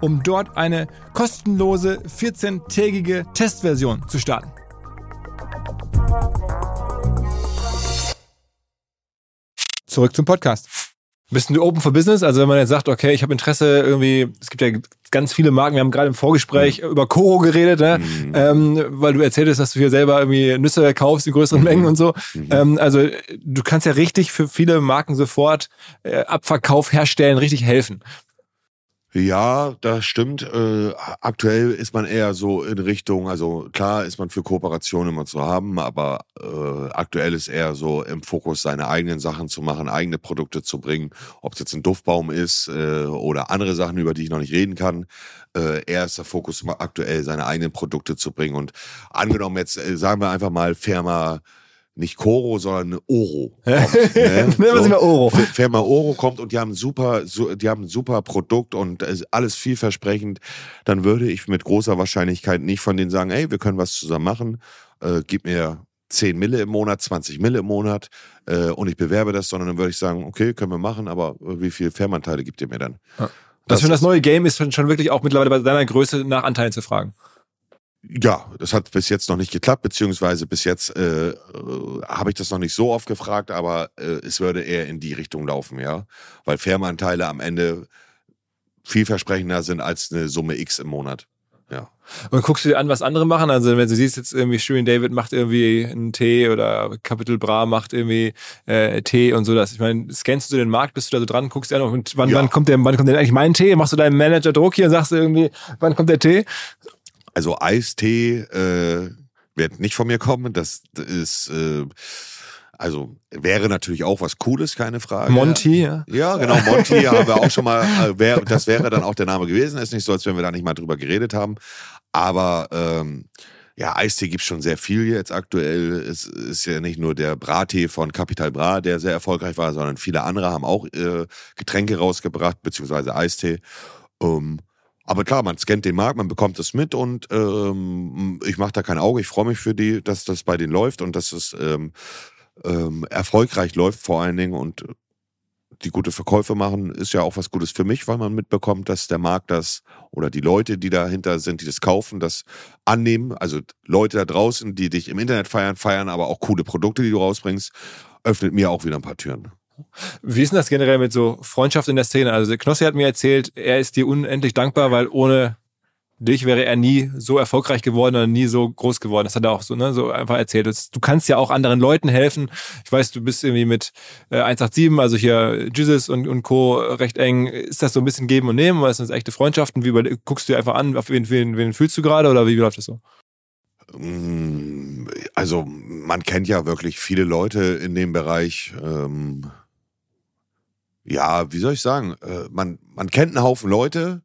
um dort eine kostenlose 14-tägige Testversion zu starten. Zurück zum Podcast. Bist du open for business? Also wenn man jetzt sagt, okay, ich habe Interesse irgendwie, es gibt ja ganz viele Marken, wir haben gerade im Vorgespräch mhm. über Koro geredet, ne? Mhm. ähm, weil du erzählt hast, dass du hier selber irgendwie Nüsse kaufst in größeren mhm. Mengen und so. Ähm, also du kannst ja richtig für viele Marken sofort äh, Abverkauf herstellen, richtig helfen. Ja, das stimmt. Äh, aktuell ist man eher so in Richtung, also klar ist man für Kooperation immer zu haben, aber äh, aktuell ist eher so im Fokus, seine eigenen Sachen zu machen, eigene Produkte zu bringen, ob es jetzt ein Duftbaum ist äh, oder andere Sachen, über die ich noch nicht reden kann. Äh, eher ist der Fokus aktuell, seine eigenen Produkte zu bringen. Und angenommen jetzt, äh, sagen wir einfach mal, Firma nicht Koro, sondern Oro. Kommt, ne? Nehmen wir so. mal Oro. Firma Oro kommt und die haben super, die haben ein super Produkt und alles vielversprechend, dann würde ich mit großer Wahrscheinlichkeit nicht von denen sagen, ey, wir können was zusammen machen, äh, gib mir 10 Mille im Monat, 20 Mille im Monat äh, und ich bewerbe das, sondern dann würde ich sagen, okay, können wir machen, aber wie viele Firmenanteile gibt ihr mir dann? Ja. Das, das für das neue Game ist schon wirklich auch mittlerweile bei deiner Größe nach Anteilen zu fragen. Ja, das hat bis jetzt noch nicht geklappt, beziehungsweise bis jetzt äh, äh, habe ich das noch nicht so oft gefragt, aber äh, es würde eher in die Richtung laufen, ja. Weil Firmenanteile am Ende vielversprechender sind als eine Summe X im Monat. Ja. Und guckst du dir an, was andere machen? Also wenn du siehst jetzt irgendwie Shirin David macht irgendwie einen Tee oder Capital Bra macht irgendwie äh, Tee und so das. Ich meine, scannst du den Markt, bist du da so dran, guckst du ja noch und wann, ja. wann kommt der, wann kommt denn eigentlich mein Tee? Machst du deinen Manager Druck hier und sagst du irgendwie, wann kommt der Tee? Also Eistee äh, wird nicht von mir kommen. Das ist äh, also wäre natürlich auch was Cooles, keine Frage. Monty, ja. Ja, genau, Monty haben wir auch schon mal, äh, wär, das wäre dann auch der Name gewesen. Ist nicht so, als wenn wir da nicht mal drüber geredet haben. Aber ähm, ja, Eistee gibt's schon sehr viel jetzt aktuell. Es ist ja nicht nur der Brattee von Capital Bra, der sehr erfolgreich war, sondern viele andere haben auch äh, Getränke rausgebracht, beziehungsweise Eistee. Ähm, aber klar, man scannt den Markt, man bekommt es mit und ähm, ich mache da kein Auge. Ich freue mich für die, dass das bei denen läuft und dass es ähm, ähm, erfolgreich läuft vor allen Dingen und die gute Verkäufe machen, ist ja auch was Gutes für mich, weil man mitbekommt, dass der Markt das oder die Leute, die dahinter sind, die das kaufen, das annehmen. Also Leute da draußen, die dich im Internet feiern, feiern aber auch coole Produkte, die du rausbringst, öffnet mir auch wieder ein paar Türen. Wie ist denn das generell mit so Freundschaft in der Szene? Also Knossi hat mir erzählt, er ist dir unendlich dankbar, weil ohne dich wäre er nie so erfolgreich geworden oder nie so groß geworden. Das hat er auch so, ne, so einfach erzählt. Du kannst ja auch anderen Leuten helfen. Ich weiß, du bist irgendwie mit äh, 187, also hier Jesus und, und Co. recht eng. Ist das so ein bisschen geben und nehmen? Oder ist das echte Freundschaften? Wie guckst du dir einfach an, auf wen, wen, wen fühlst du gerade oder wie, wie läuft das so? Mm, also man kennt ja wirklich viele Leute in dem Bereich. Ähm ja, wie soll ich sagen, äh, man, man kennt einen Haufen Leute,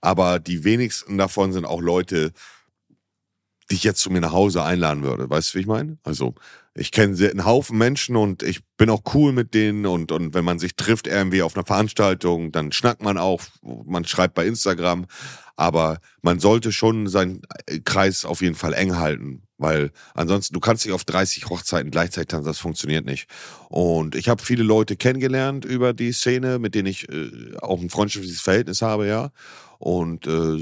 aber die wenigsten davon sind auch Leute, die ich jetzt zu mir nach Hause einladen würde. Weißt du, wie ich meine? Also, ich kenne einen Haufen Menschen und ich bin auch cool mit denen und, und wenn man sich trifft irgendwie auf einer Veranstaltung, dann schnackt man auch, man schreibt bei Instagram, aber man sollte schon seinen Kreis auf jeden Fall eng halten, weil ansonsten, du kannst nicht auf 30 Hochzeiten gleichzeitig tanzen, das funktioniert nicht. Und ich habe viele Leute kennengelernt über die Szene, mit denen ich äh, auch ein freundschaftliches Verhältnis habe, ja. Und äh,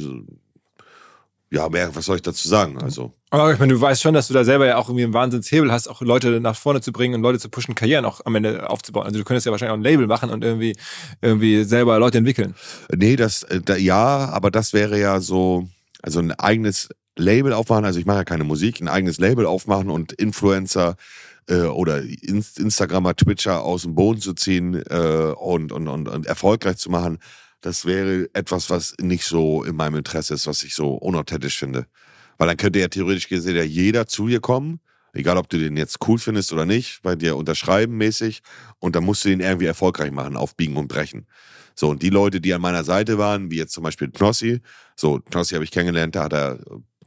ja, mehr, was soll ich dazu sagen? Also. Aber ich meine, du weißt schon, dass du da selber ja auch irgendwie einen Wahnsinnshebel hast, auch Leute nach vorne zu bringen und Leute zu pushen, Karrieren auch am Ende aufzubauen. Also du könntest ja wahrscheinlich auch ein Label machen und irgendwie, irgendwie selber Leute entwickeln. Nee, das, äh, da, ja, aber das wäre ja so, also ein eigenes Label aufmachen, also ich mache ja keine Musik, ein eigenes Label aufmachen und Influencer äh, oder Instagramer, Twitcher aus dem Boden zu ziehen äh, und, und, und, und erfolgreich zu machen das wäre etwas, was nicht so in meinem Interesse ist, was ich so unauthentisch finde. Weil dann könnte ja theoretisch gesehen ja jeder zu ihr kommen, Egal, ob du den jetzt cool findest oder nicht, bei dir unterschreiben mäßig. Und dann musst du den irgendwie erfolgreich machen, aufbiegen und brechen. So, und die Leute, die an meiner Seite waren, wie jetzt zum Beispiel Knossi, so, Knossi habe ich kennengelernt, da hat er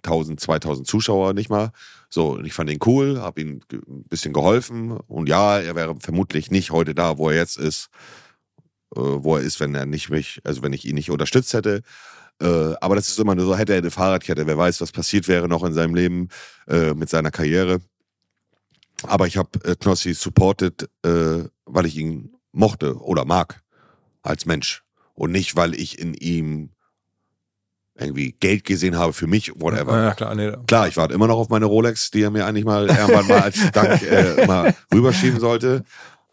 1000, 2000 Zuschauer nicht mal. So, und ich fand ihn cool, habe ihm ein bisschen geholfen. Und ja, er wäre vermutlich nicht heute da, wo er jetzt ist, wo er ist, wenn er nicht mich, also wenn ich ihn nicht unterstützt hätte. Äh, aber das ist immer nur so, hätte er eine Fahrradkette, wer weiß, was passiert wäre noch in seinem Leben äh, mit seiner Karriere. Aber ich habe äh, Knossi supported, äh, weil ich ihn mochte oder mag als Mensch. Und nicht, weil ich in ihm irgendwie Geld gesehen habe für mich, whatever. Ja, klar, nee. klar, ich warte immer noch auf meine Rolex, die er mir eigentlich mal irgendwann mal als Dank äh, mal rüberschieben sollte.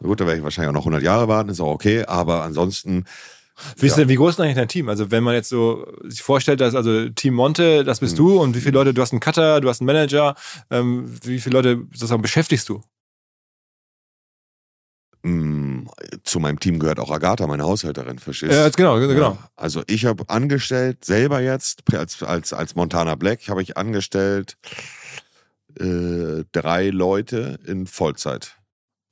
Gut, da werde ich wahrscheinlich auch noch 100 Jahre warten, ist auch okay. Aber ansonsten wie, ist denn, wie groß ist denn eigentlich dein Team? Also wenn man jetzt so sich vorstellt, dass also Team Monte, das bist mhm. du und wie viele Leute, du hast einen Cutter, du hast einen Manager, ähm, wie viele Leute sozusagen beschäftigst du? Mm, zu meinem Team gehört auch Agatha, meine Haushälterin, verstehst du? Ja, genau, genau. Ja, also ich habe angestellt, selber jetzt, als, als, als Montana Black, habe ich angestellt äh, drei Leute in Vollzeit.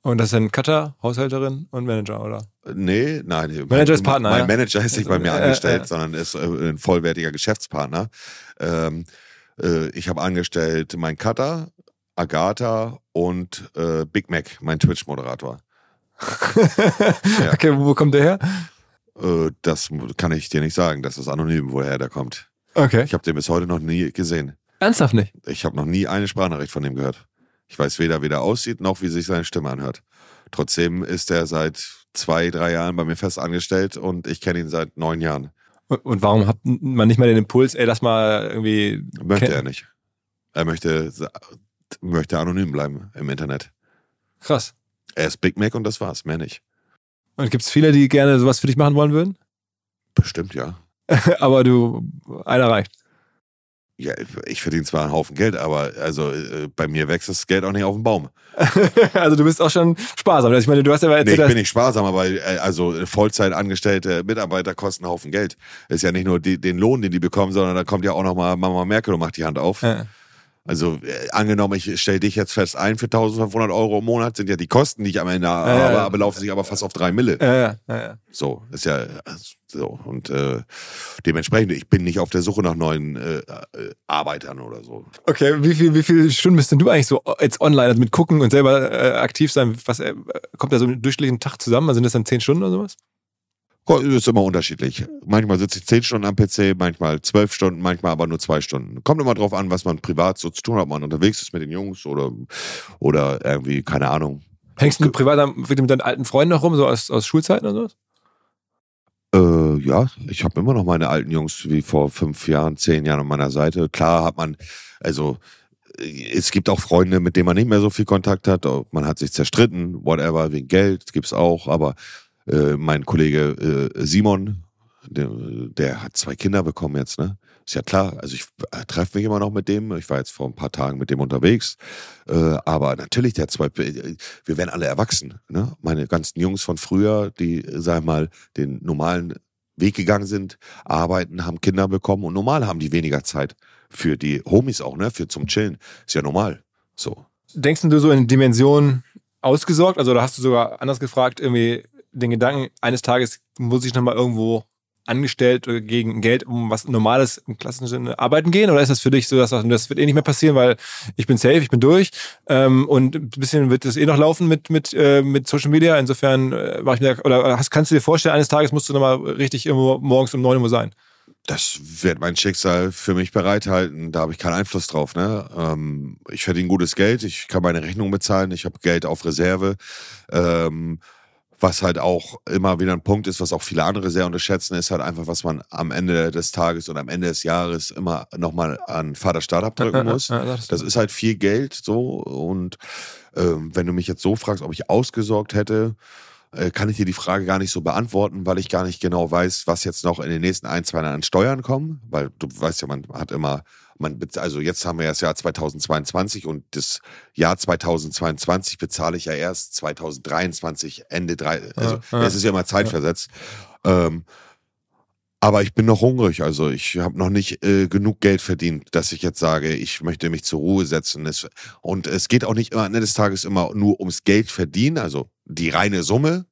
Und das sind Cutter, Haushälterin und Manager, oder? Nee, nein. Manager mein, ist Partner. Mein ja? Manager ist nicht bei mir angestellt, äh, äh. sondern ist äh, ein vollwertiger Geschäftspartner. Ähm, äh, ich habe angestellt meinen Cutter, Agatha und äh, Big Mac, mein Twitch-Moderator. ja. Okay, wo kommt der her? Äh, das kann ich dir nicht sagen. Das ist anonym, woher der kommt. Okay. Ich habe den bis heute noch nie gesehen. Ernsthaft nicht? Ich habe noch nie eine Sprachnachricht von dem gehört. Ich weiß weder, wie der aussieht, noch wie sich seine Stimme anhört. Trotzdem ist er seit zwei, drei Jahren bei mir fest angestellt und ich kenne ihn seit neun Jahren. Und warum hat man nicht mal den Impuls, ey, lass mal irgendwie. Möchte er nicht. Er möchte, möchte anonym bleiben im Internet. Krass. Er ist Big Mac und das war's, mehr nicht. Und gibt es viele, die gerne sowas für dich machen wollen würden? Bestimmt, ja. aber du, einer reicht. Ja, ich verdiene zwar einen Haufen Geld, aber also äh, bei mir wächst das Geld auch nicht auf dem Baum. also du bist auch schon sparsam. Also ich meine, du hast ja erzählt, nee, ich bin nicht sparsam, aber äh, also Vollzeit angestellte Mitarbeiter kosten einen Haufen Geld. Ist ja nicht nur die, den Lohn, den die bekommen, sondern da kommt ja auch noch mal Mama Merkel und macht die Hand auf. Ja. Also äh, angenommen, ich stelle dich jetzt fest ein für 1500 Euro im Monat, sind ja die Kosten, die ich am Ende ja, habe, ja, aber laufen sich aber fast auf drei Mille. Ja, ja, So, ist ja so. Und äh, dementsprechend, ich bin nicht auf der Suche nach neuen äh, äh, Arbeitern oder so. Okay, wie, viel, wie viele Stunden bist denn du eigentlich so jetzt online, also mit gucken und selber äh, aktiv sein? Was äh, kommt da so einen durchschnittlichen Tag zusammen? Also sind das dann zehn Stunden oder sowas? Ist immer unterschiedlich. Manchmal sitze ich zehn Stunden am PC, manchmal zwölf Stunden, manchmal aber nur zwei Stunden. Kommt immer drauf an, was man privat so zu tun hat, ob man unterwegs ist mit den Jungs oder, oder irgendwie, keine Ahnung. Hängst du privat mit deinen alten Freunden noch rum, so aus, aus Schulzeiten oder sowas? Äh, ja, ich habe immer noch meine alten Jungs wie vor fünf Jahren, zehn Jahren an meiner Seite. Klar hat man, also es gibt auch Freunde, mit denen man nicht mehr so viel Kontakt hat. Man hat sich zerstritten, whatever, wegen Geld gibt's auch. Aber äh, mein Kollege äh, Simon, der, der, hat zwei Kinder bekommen jetzt, ne? Ist ja klar, also ich äh, treffe mich immer noch mit dem. Ich war jetzt vor ein paar Tagen mit dem unterwegs. Äh, aber natürlich, der zwei, wir werden alle erwachsen. Ne? Meine ganzen Jungs von früher, die, sag mal, den normalen Weg gegangen sind, arbeiten, haben Kinder bekommen und normal haben die weniger Zeit für die Homies auch, ne? Für zum Chillen. Ist ja normal. So. Denkst du so in Dimensionen ausgesorgt? Also, da hast du sogar anders gefragt, irgendwie, den Gedanken, eines Tages muss ich nochmal irgendwo angestellt gegen Geld um was Normales im klassischen Sinne arbeiten gehen? Oder ist das für dich so, dass das, wird eh nicht mehr passieren, weil ich bin safe, ich bin durch ähm, und ein bisschen wird das eh noch laufen mit, mit, äh, mit Social Media. Insofern äh, mach ich mir, oder hast, kannst du dir vorstellen, eines Tages musst du nochmal richtig irgendwo morgens um 9 Uhr sein? Das wird mein Schicksal für mich bereithalten. Da habe ich keinen Einfluss drauf. Ne? Ähm, ich verdiene gutes Geld, ich kann meine Rechnung bezahlen, ich habe Geld auf Reserve. Ähm, was halt auch immer wieder ein Punkt ist, was auch viele andere sehr unterschätzen, ist halt einfach, was man am Ende des Tages und am Ende des Jahres immer nochmal an Vaterstaat abdrücken muss. Das ist halt viel Geld so. Und ähm, wenn du mich jetzt so fragst, ob ich ausgesorgt hätte, äh, kann ich dir die Frage gar nicht so beantworten, weil ich gar nicht genau weiß, was jetzt noch in den nächsten ein, zwei Jahren an Steuern kommen. Weil du weißt ja, man hat immer man, also jetzt haben wir das Jahr 2022 und das Jahr 2022 bezahle ich ja erst 2023, Ende drei, also es ist ja immer zeitversetzt. Ja. Ähm, Aber ich bin noch hungrig, also ich habe noch nicht äh, genug Geld verdient, dass ich jetzt sage, ich möchte mich zur Ruhe setzen. Es, und es geht auch nicht immer am Ende des Tages immer nur ums Geld verdienen, also die reine Summe,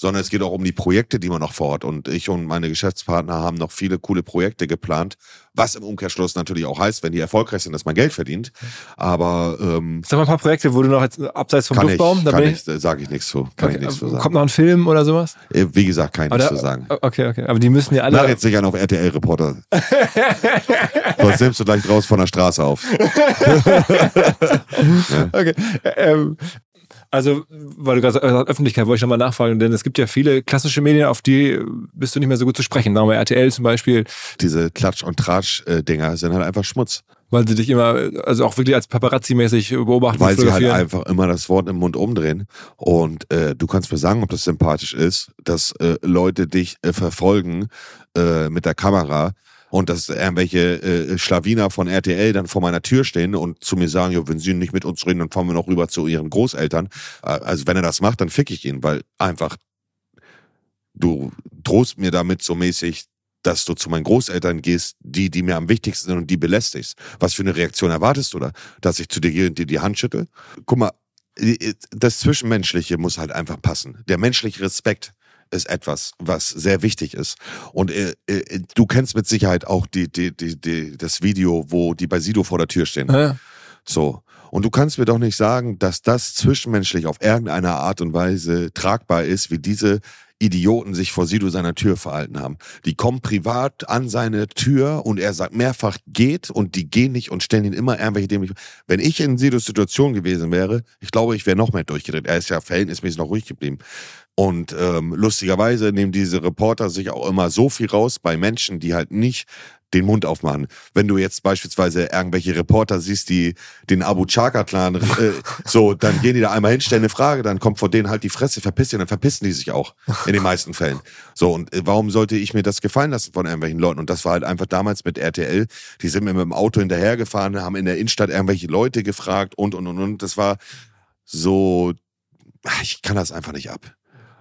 sondern es geht auch um die Projekte, die man noch vorhat. Und ich und meine Geschäftspartner haben noch viele coole Projekte geplant, was im Umkehrschluss natürlich auch heißt, wenn die erfolgreich sind, dass man Geld verdient. Aber ähm, Sag mal ein paar Projekte, wo du noch jetzt abseits vom kann ich, da kann bin ich, sage ich nichts zu. Kann okay, ich nichts zu sagen. kommt noch ein Film oder sowas? Äh, Wie gesagt, kann ich nichts zu sagen. Okay, okay. Aber die müssen ja alle. Mach jetzt nicht an auf RTL-Reporter. Sonst nimmst du gleich raus von der Straße auf. Okay. Ähm, also, weil du gerade sagst, Öffentlichkeit wollte ich nochmal nachfragen, denn es gibt ja viele klassische Medien, auf die bist du nicht mehr so gut zu sprechen. Sagen wir RTL zum Beispiel, Diese Klatsch- und Tratsch-Dinger sind halt einfach Schmutz. weil sie dich immer, also auch wirklich als Paparazzi-mäßig beobachten, Weil sie halt einfach immer das Wort im Mund umdrehen. Und äh, du kannst mir sagen, ob das sympathisch ist, dass äh, Leute dich äh, verfolgen äh, mit der Kamera und dass irgendwelche äh, Schlawiner von RTL dann vor meiner Tür stehen und zu mir sagen, ja, wenn sie nicht mit uns reden, dann fahren wir noch rüber zu ihren Großeltern. Äh, also wenn er das macht, dann fick ich ihn, weil einfach du drohst mir damit so mäßig, dass du zu meinen Großeltern gehst, die, die mir am wichtigsten sind und die belästigst. Was für eine Reaktion erwartest du da? Dass ich zu dir gehe und dir die Hand schüttel? Guck mal, das Zwischenmenschliche muss halt einfach passen. Der menschliche Respekt ist etwas, was sehr wichtig ist. Und äh, äh, du kennst mit Sicherheit auch die, die, die, die, das Video, wo die bei Sido vor der Tür stehen. Ja. So. Und du kannst mir doch nicht sagen, dass das zwischenmenschlich auf irgendeine Art und Weise tragbar ist, wie diese Idioten sich vor Sido seiner Tür verhalten haben. Die kommen privat an seine Tür und er sagt mehrfach geht und die gehen nicht und stellen ihn immer irgendwelche dämlichen. Wenn ich in Sidos Situation gewesen wäre, ich glaube, ich wäre noch mehr durchgedreht. Er ist ja verhältnismäßig noch ruhig geblieben. Und ähm, lustigerweise nehmen diese Reporter sich auch immer so viel raus bei Menschen, die halt nicht den Mund aufmachen. Wenn du jetzt beispielsweise irgendwelche Reporter siehst, die den Abu Chaka-Clan, äh, so, dann gehen die da einmal hin, stellen eine Frage, dann kommt vor denen halt die Fresse, verpiss dich, und dann verpissen die sich auch. In den meisten Fällen. So, und äh, warum sollte ich mir das gefallen lassen von irgendwelchen Leuten? Und das war halt einfach damals mit RTL. Die sind mir mit dem Auto hinterhergefahren, haben in der Innenstadt irgendwelche Leute gefragt und, und, und, und. Das war so, ich kann das einfach nicht ab.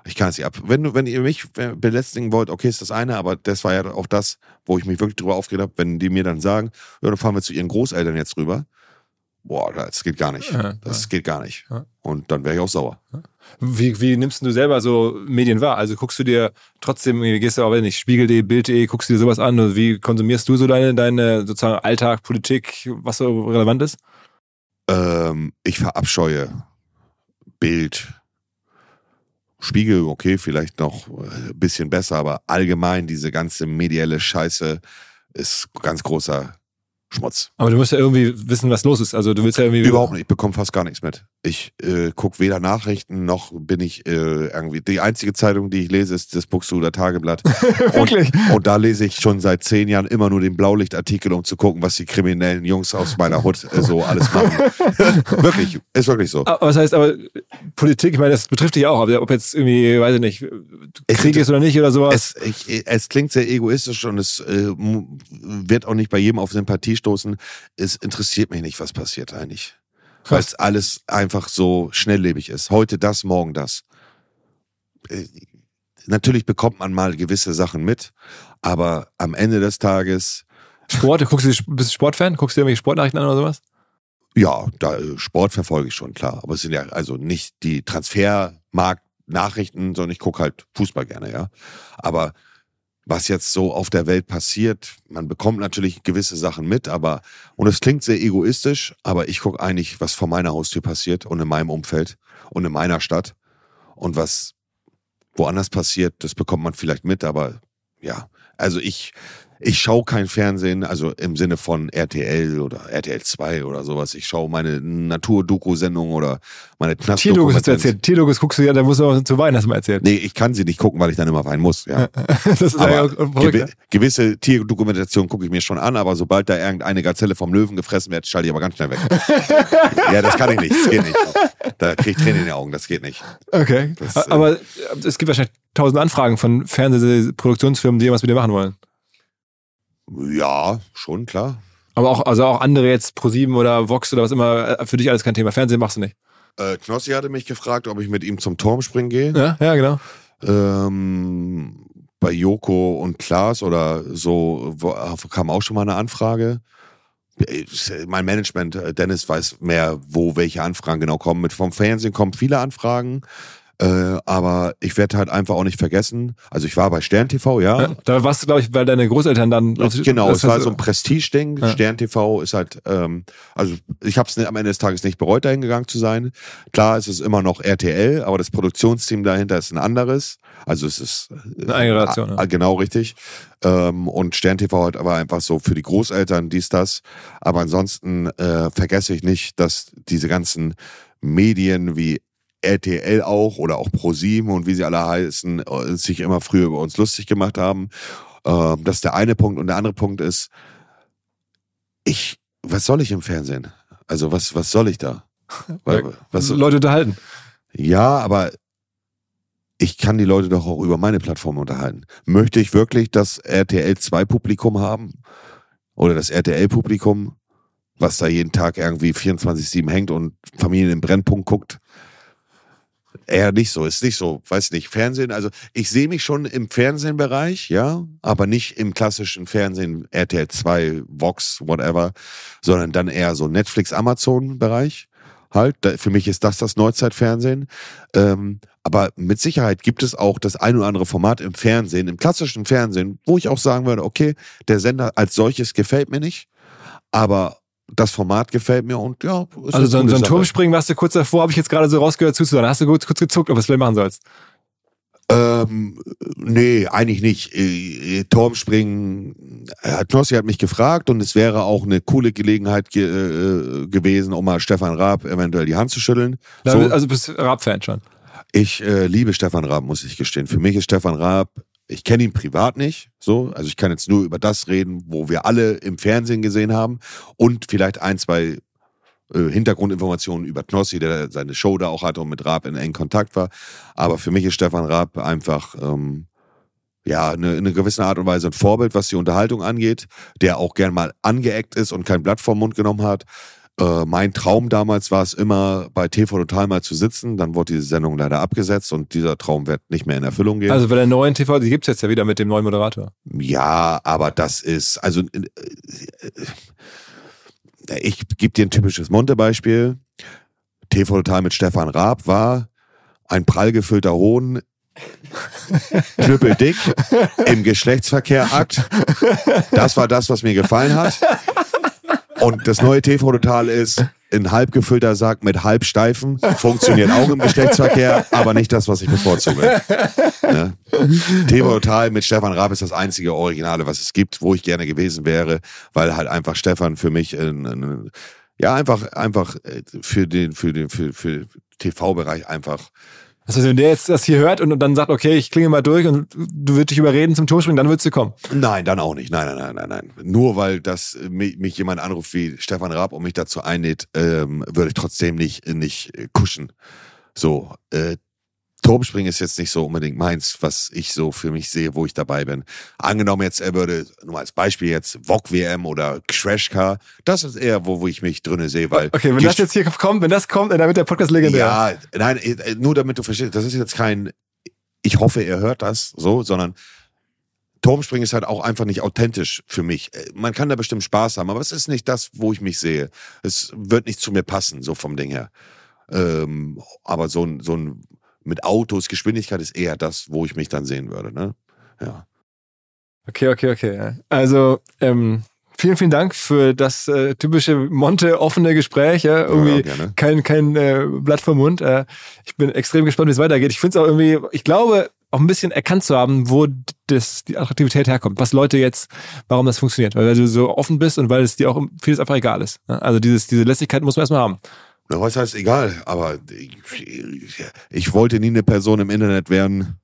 Ich kann es nicht ab. Wenn, du, wenn ihr mich belästigen wollt, okay, ist das eine, aber das war ja auch das, wo ich mich wirklich drüber aufgeregt habe, wenn die mir dann sagen, ja, dann fahren wir zu ihren Großeltern jetzt rüber. Boah, das geht gar nicht. Das geht gar nicht. Und dann wäre ich auch sauer. Wie, wie nimmst du selber so Medien wahr? Also guckst du dir trotzdem, gehst du aber nicht, Spiegel.de, Bild.de, guckst du dir sowas an? Wie konsumierst du so deine, deine sozusagen Alltag, Politik, was so relevant ist? Ähm, ich verabscheue Bild, Spiegel, okay, vielleicht noch äh, ein bisschen besser, aber allgemein diese ganze medielle Scheiße ist ganz großer Schmutz. Aber du musst ja irgendwie wissen, was los ist. Also du willst ja irgendwie. Überhaupt nicht, ich bekomme fast gar nichts mit. Ich äh, gucke weder Nachrichten noch bin ich äh, irgendwie. Die einzige Zeitung, die ich lese, ist das Buxtehuder Tageblatt. Wirklich? Und, und da lese ich schon seit zehn Jahren immer nur den Blaulichtartikel, um zu gucken, was die kriminellen Jungs aus meiner Hut äh, so alles machen. wirklich, ist wirklich so. Aber was heißt aber Politik, ich meine, das betrifft dich auch, ob jetzt irgendwie, weiß ich nicht, Krieg ist oder nicht oder sowas. Es, ich, es klingt sehr egoistisch und es äh, wird auch nicht bei jedem auf Sympathie stoßen. Es interessiert mich nicht, was passiert eigentlich. Weil es alles einfach so schnelllebig ist. Heute das, morgen das. Äh, Natürlich bekommt man mal gewisse Sachen mit, aber am Ende des Tages, Sport, guckst du, bist du Sportfan? Guckst du irgendwelche Sportnachrichten an oder sowas? ja, da, äh, Sport verfolge ich schon, klar. Aber es sind ja also nicht die Transfermarkt-Nachrichten, sondern ich gucke halt Fußball gerne, ja. Aber was jetzt so auf der Welt passiert, man bekommt natürlich gewisse Sachen mit, aber, und es klingt sehr egoistisch, aber ich gucke eigentlich, was vor meiner Haustür passiert und in meinem Umfeld und in meiner Stadt. Und was woanders passiert, das bekommt man vielleicht mit, aber ja, also ich, ich schaue kein Fernsehen, also im Sinne von RTL oder RTL 2 oder sowas. Ich schaue meine Natur-Doku-Sendung oder meine knast Tierdokus hast du erzählt. Tierdokus guckst du ja, da musst du auch zu weinen, hast du mal erzählt. Nee, ich kann sie nicht gucken, weil ich dann immer weinen muss. Ja. Das ist Aber gewi gewisse Tierdokumentationen gucke ich mir schon an, aber sobald da irgendeine Gazelle vom Löwen gefressen wird, schalte ich aber ganz schnell weg. ja, das kann ich nicht. Das geht nicht. Da kriege ich Tränen in den Augen. Das geht nicht. Okay. Das, äh, aber es gibt wahrscheinlich tausend Anfragen von Fernsehproduktionsfirmen, die irgendwas mit dir machen wollen. Ja, schon, klar. Aber auch, also auch andere jetzt Pro7 oder Vox oder was immer, äh, für dich alles kein Thema. Fernsehen machst du nicht. Äh, Knossi hatte mich gefragt, ob ich mit ihm zum Turmspringen gehe. Ja, ja, genau. Ähm, bei Joko und Klaas oder so wo, kam auch schon mal eine Anfrage. Mein Management, äh, Dennis weiß mehr, wo welche Anfragen genau kommen. Mit vom Fernsehen kommen viele Anfragen. Äh, aber ich werde halt einfach auch nicht vergessen. Also ich war bei Stern TV, ja. ja da warst du, glaube ich, weil deine Großeltern dann. Genau, es war so ein Prestige-Ding. Ja. Stern TV ist halt, ähm, also ich habe es am Ende des Tages nicht bereut, dahin gegangen zu sein. Klar, es ist immer noch RTL, aber das Produktionsteam dahinter ist ein anderes. Also es ist äh, eine eigene Relation. Äh, genau richtig. Ähm, und Stern TV halt aber einfach so für die Großeltern dies das. Aber ansonsten äh, vergesse ich nicht, dass diese ganzen Medien wie RTL auch oder auch ProSieben und wie sie alle heißen, äh, sich immer früher über uns lustig gemacht haben. Ähm, das ist der eine Punkt. Und der andere Punkt ist, ich, was soll ich im Fernsehen? Also was, was soll ich da? was, Leute unterhalten. Ja, aber ich kann die Leute doch auch über meine Plattform unterhalten. Möchte ich wirklich das RTL 2 Publikum haben? Oder das RTL Publikum, was da jeden Tag irgendwie 24-7 hängt und Familien im Brennpunkt guckt? Eher nicht so, ist nicht so, weiß nicht, Fernsehen, also ich sehe mich schon im Fernsehbereich, ja, aber nicht im klassischen Fernsehen, RTL 2, Vox, whatever, sondern dann eher so Netflix, Amazon-Bereich halt. Für mich ist das das Neuzeitfernsehen. Ähm, aber mit Sicherheit gibt es auch das ein oder andere Format im Fernsehen, im klassischen Fernsehen, wo ich auch sagen würde, okay, der Sender als solches gefällt mir nicht, aber das Format gefällt mir und ja. also so, so ein Turmspringen warst du kurz davor, habe ich jetzt gerade so rausgehört zuzuhören. Hast du kurz, kurz gezuckt, ob du es vielleicht machen sollst? Ähm, nee, eigentlich nicht. Äh, Turmspringen, Herr Knossi hat mich gefragt und es wäre auch eine coole Gelegenheit ge äh, gewesen, um mal Stefan Raab eventuell die Hand zu schütteln. So. Also bist du Raab-Fan schon? Ich äh, liebe Stefan Raab, muss ich gestehen. Für mich ist Stefan Raab ich kenne ihn privat nicht, so, also ich kann jetzt nur über das reden, wo wir alle im Fernsehen gesehen haben und vielleicht ein, zwei äh, Hintergrundinformationen über Knossi, der seine Show da auch hatte und mit Raab in engen Kontakt war. Aber für mich ist Stefan Raab einfach ähm, ja eine, eine gewisse Art und Weise ein Vorbild, was die Unterhaltung angeht, der auch gern mal angeeckt ist und kein Blatt vom Mund genommen hat. Äh, mein Traum damals war es immer, bei TV Total mal zu sitzen. Dann wurde diese Sendung leider abgesetzt und dieser Traum wird nicht mehr in Erfüllung gehen. Also bei der neuen TV, die gibt es jetzt ja wieder mit dem neuen Moderator. Ja, aber das ist, also äh, äh, ich gebe dir ein typisches Monte-Beispiel. TV Total mit Stefan Raab war ein prall gefüllter Hohn knüppeldick im Geschlechtsverkehrakt. Das war das, was mir gefallen hat. Und das neue TV-Total ist ein halb gefüllter Sack mit halbsteifen. Funktioniert auch im Geschlechtsverkehr, aber nicht das, was ich bevorzuge. Ne? TV-Total mit Stefan Raab ist das einzige Originale, was es gibt, wo ich gerne gewesen wäre, weil halt einfach Stefan für mich ein, ein, ja einfach einfach für den für den für, für TV-Bereich einfach das heißt, wenn der jetzt das hier hört und dann sagt, okay, ich klinge mal durch und du würdest dich überreden zum Turmspringen, dann würdest du kommen. Nein, dann auch nicht. Nein, nein, nein, nein, nein. Nur weil das mich, mich jemand anruft wie Stefan Raab und mich dazu einlädt, ähm, würde ich trotzdem nicht, nicht kuschen. So, äh, Turmspringen ist jetzt nicht so unbedingt meins, was ich so für mich sehe, wo ich dabei bin. Angenommen jetzt, er würde, nur als Beispiel jetzt, VOG WM oder Crash Car, das ist eher, wo, wo ich mich drinne sehe, weil. Okay, wenn das jetzt hier kommt, wenn das kommt, dann wird der Podcast legendär. Ja, nein, äh, nur damit du verstehst, das ist jetzt kein, ich hoffe, er hört das so, sondern Turmspringen ist halt auch einfach nicht authentisch für mich. Äh, man kann da bestimmt Spaß haben, aber es ist nicht das, wo ich mich sehe. Es wird nicht zu mir passen, so vom Ding her. Ähm, aber so ein, so ein mit Autos, Geschwindigkeit ist eher das, wo ich mich dann sehen würde. Ne? Ja. Okay, okay, okay. Also, ähm, vielen, vielen Dank für das äh, typische Monte-offene Gespräch. Ja? Irgendwie ja, kein, kein äh, Blatt vom Mund. Äh, ich bin extrem gespannt, wie es weitergeht. Ich finde es auch irgendwie, ich glaube, auch ein bisschen erkannt zu haben, wo das, die Attraktivität herkommt, was Leute jetzt, warum das funktioniert. Weil du so offen bist und weil es dir auch vieles einfach egal ist. Also dieses, diese Lässigkeit muss man erstmal haben. Na, was heißt egal, aber ich, ich wollte nie eine Person im Internet werden,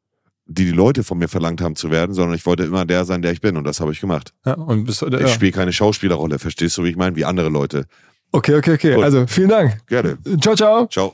die die Leute von mir verlangt haben zu werden, sondern ich wollte immer der sein, der ich bin und das habe ich gemacht. Ja, und bist, ja. Ich spiele keine Schauspielerrolle, verstehst du, wie ich meine, wie andere Leute. Okay, okay, okay. Gut. Also vielen Dank. Gerne. Ciao, ciao. Ciao.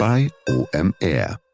bei OMR.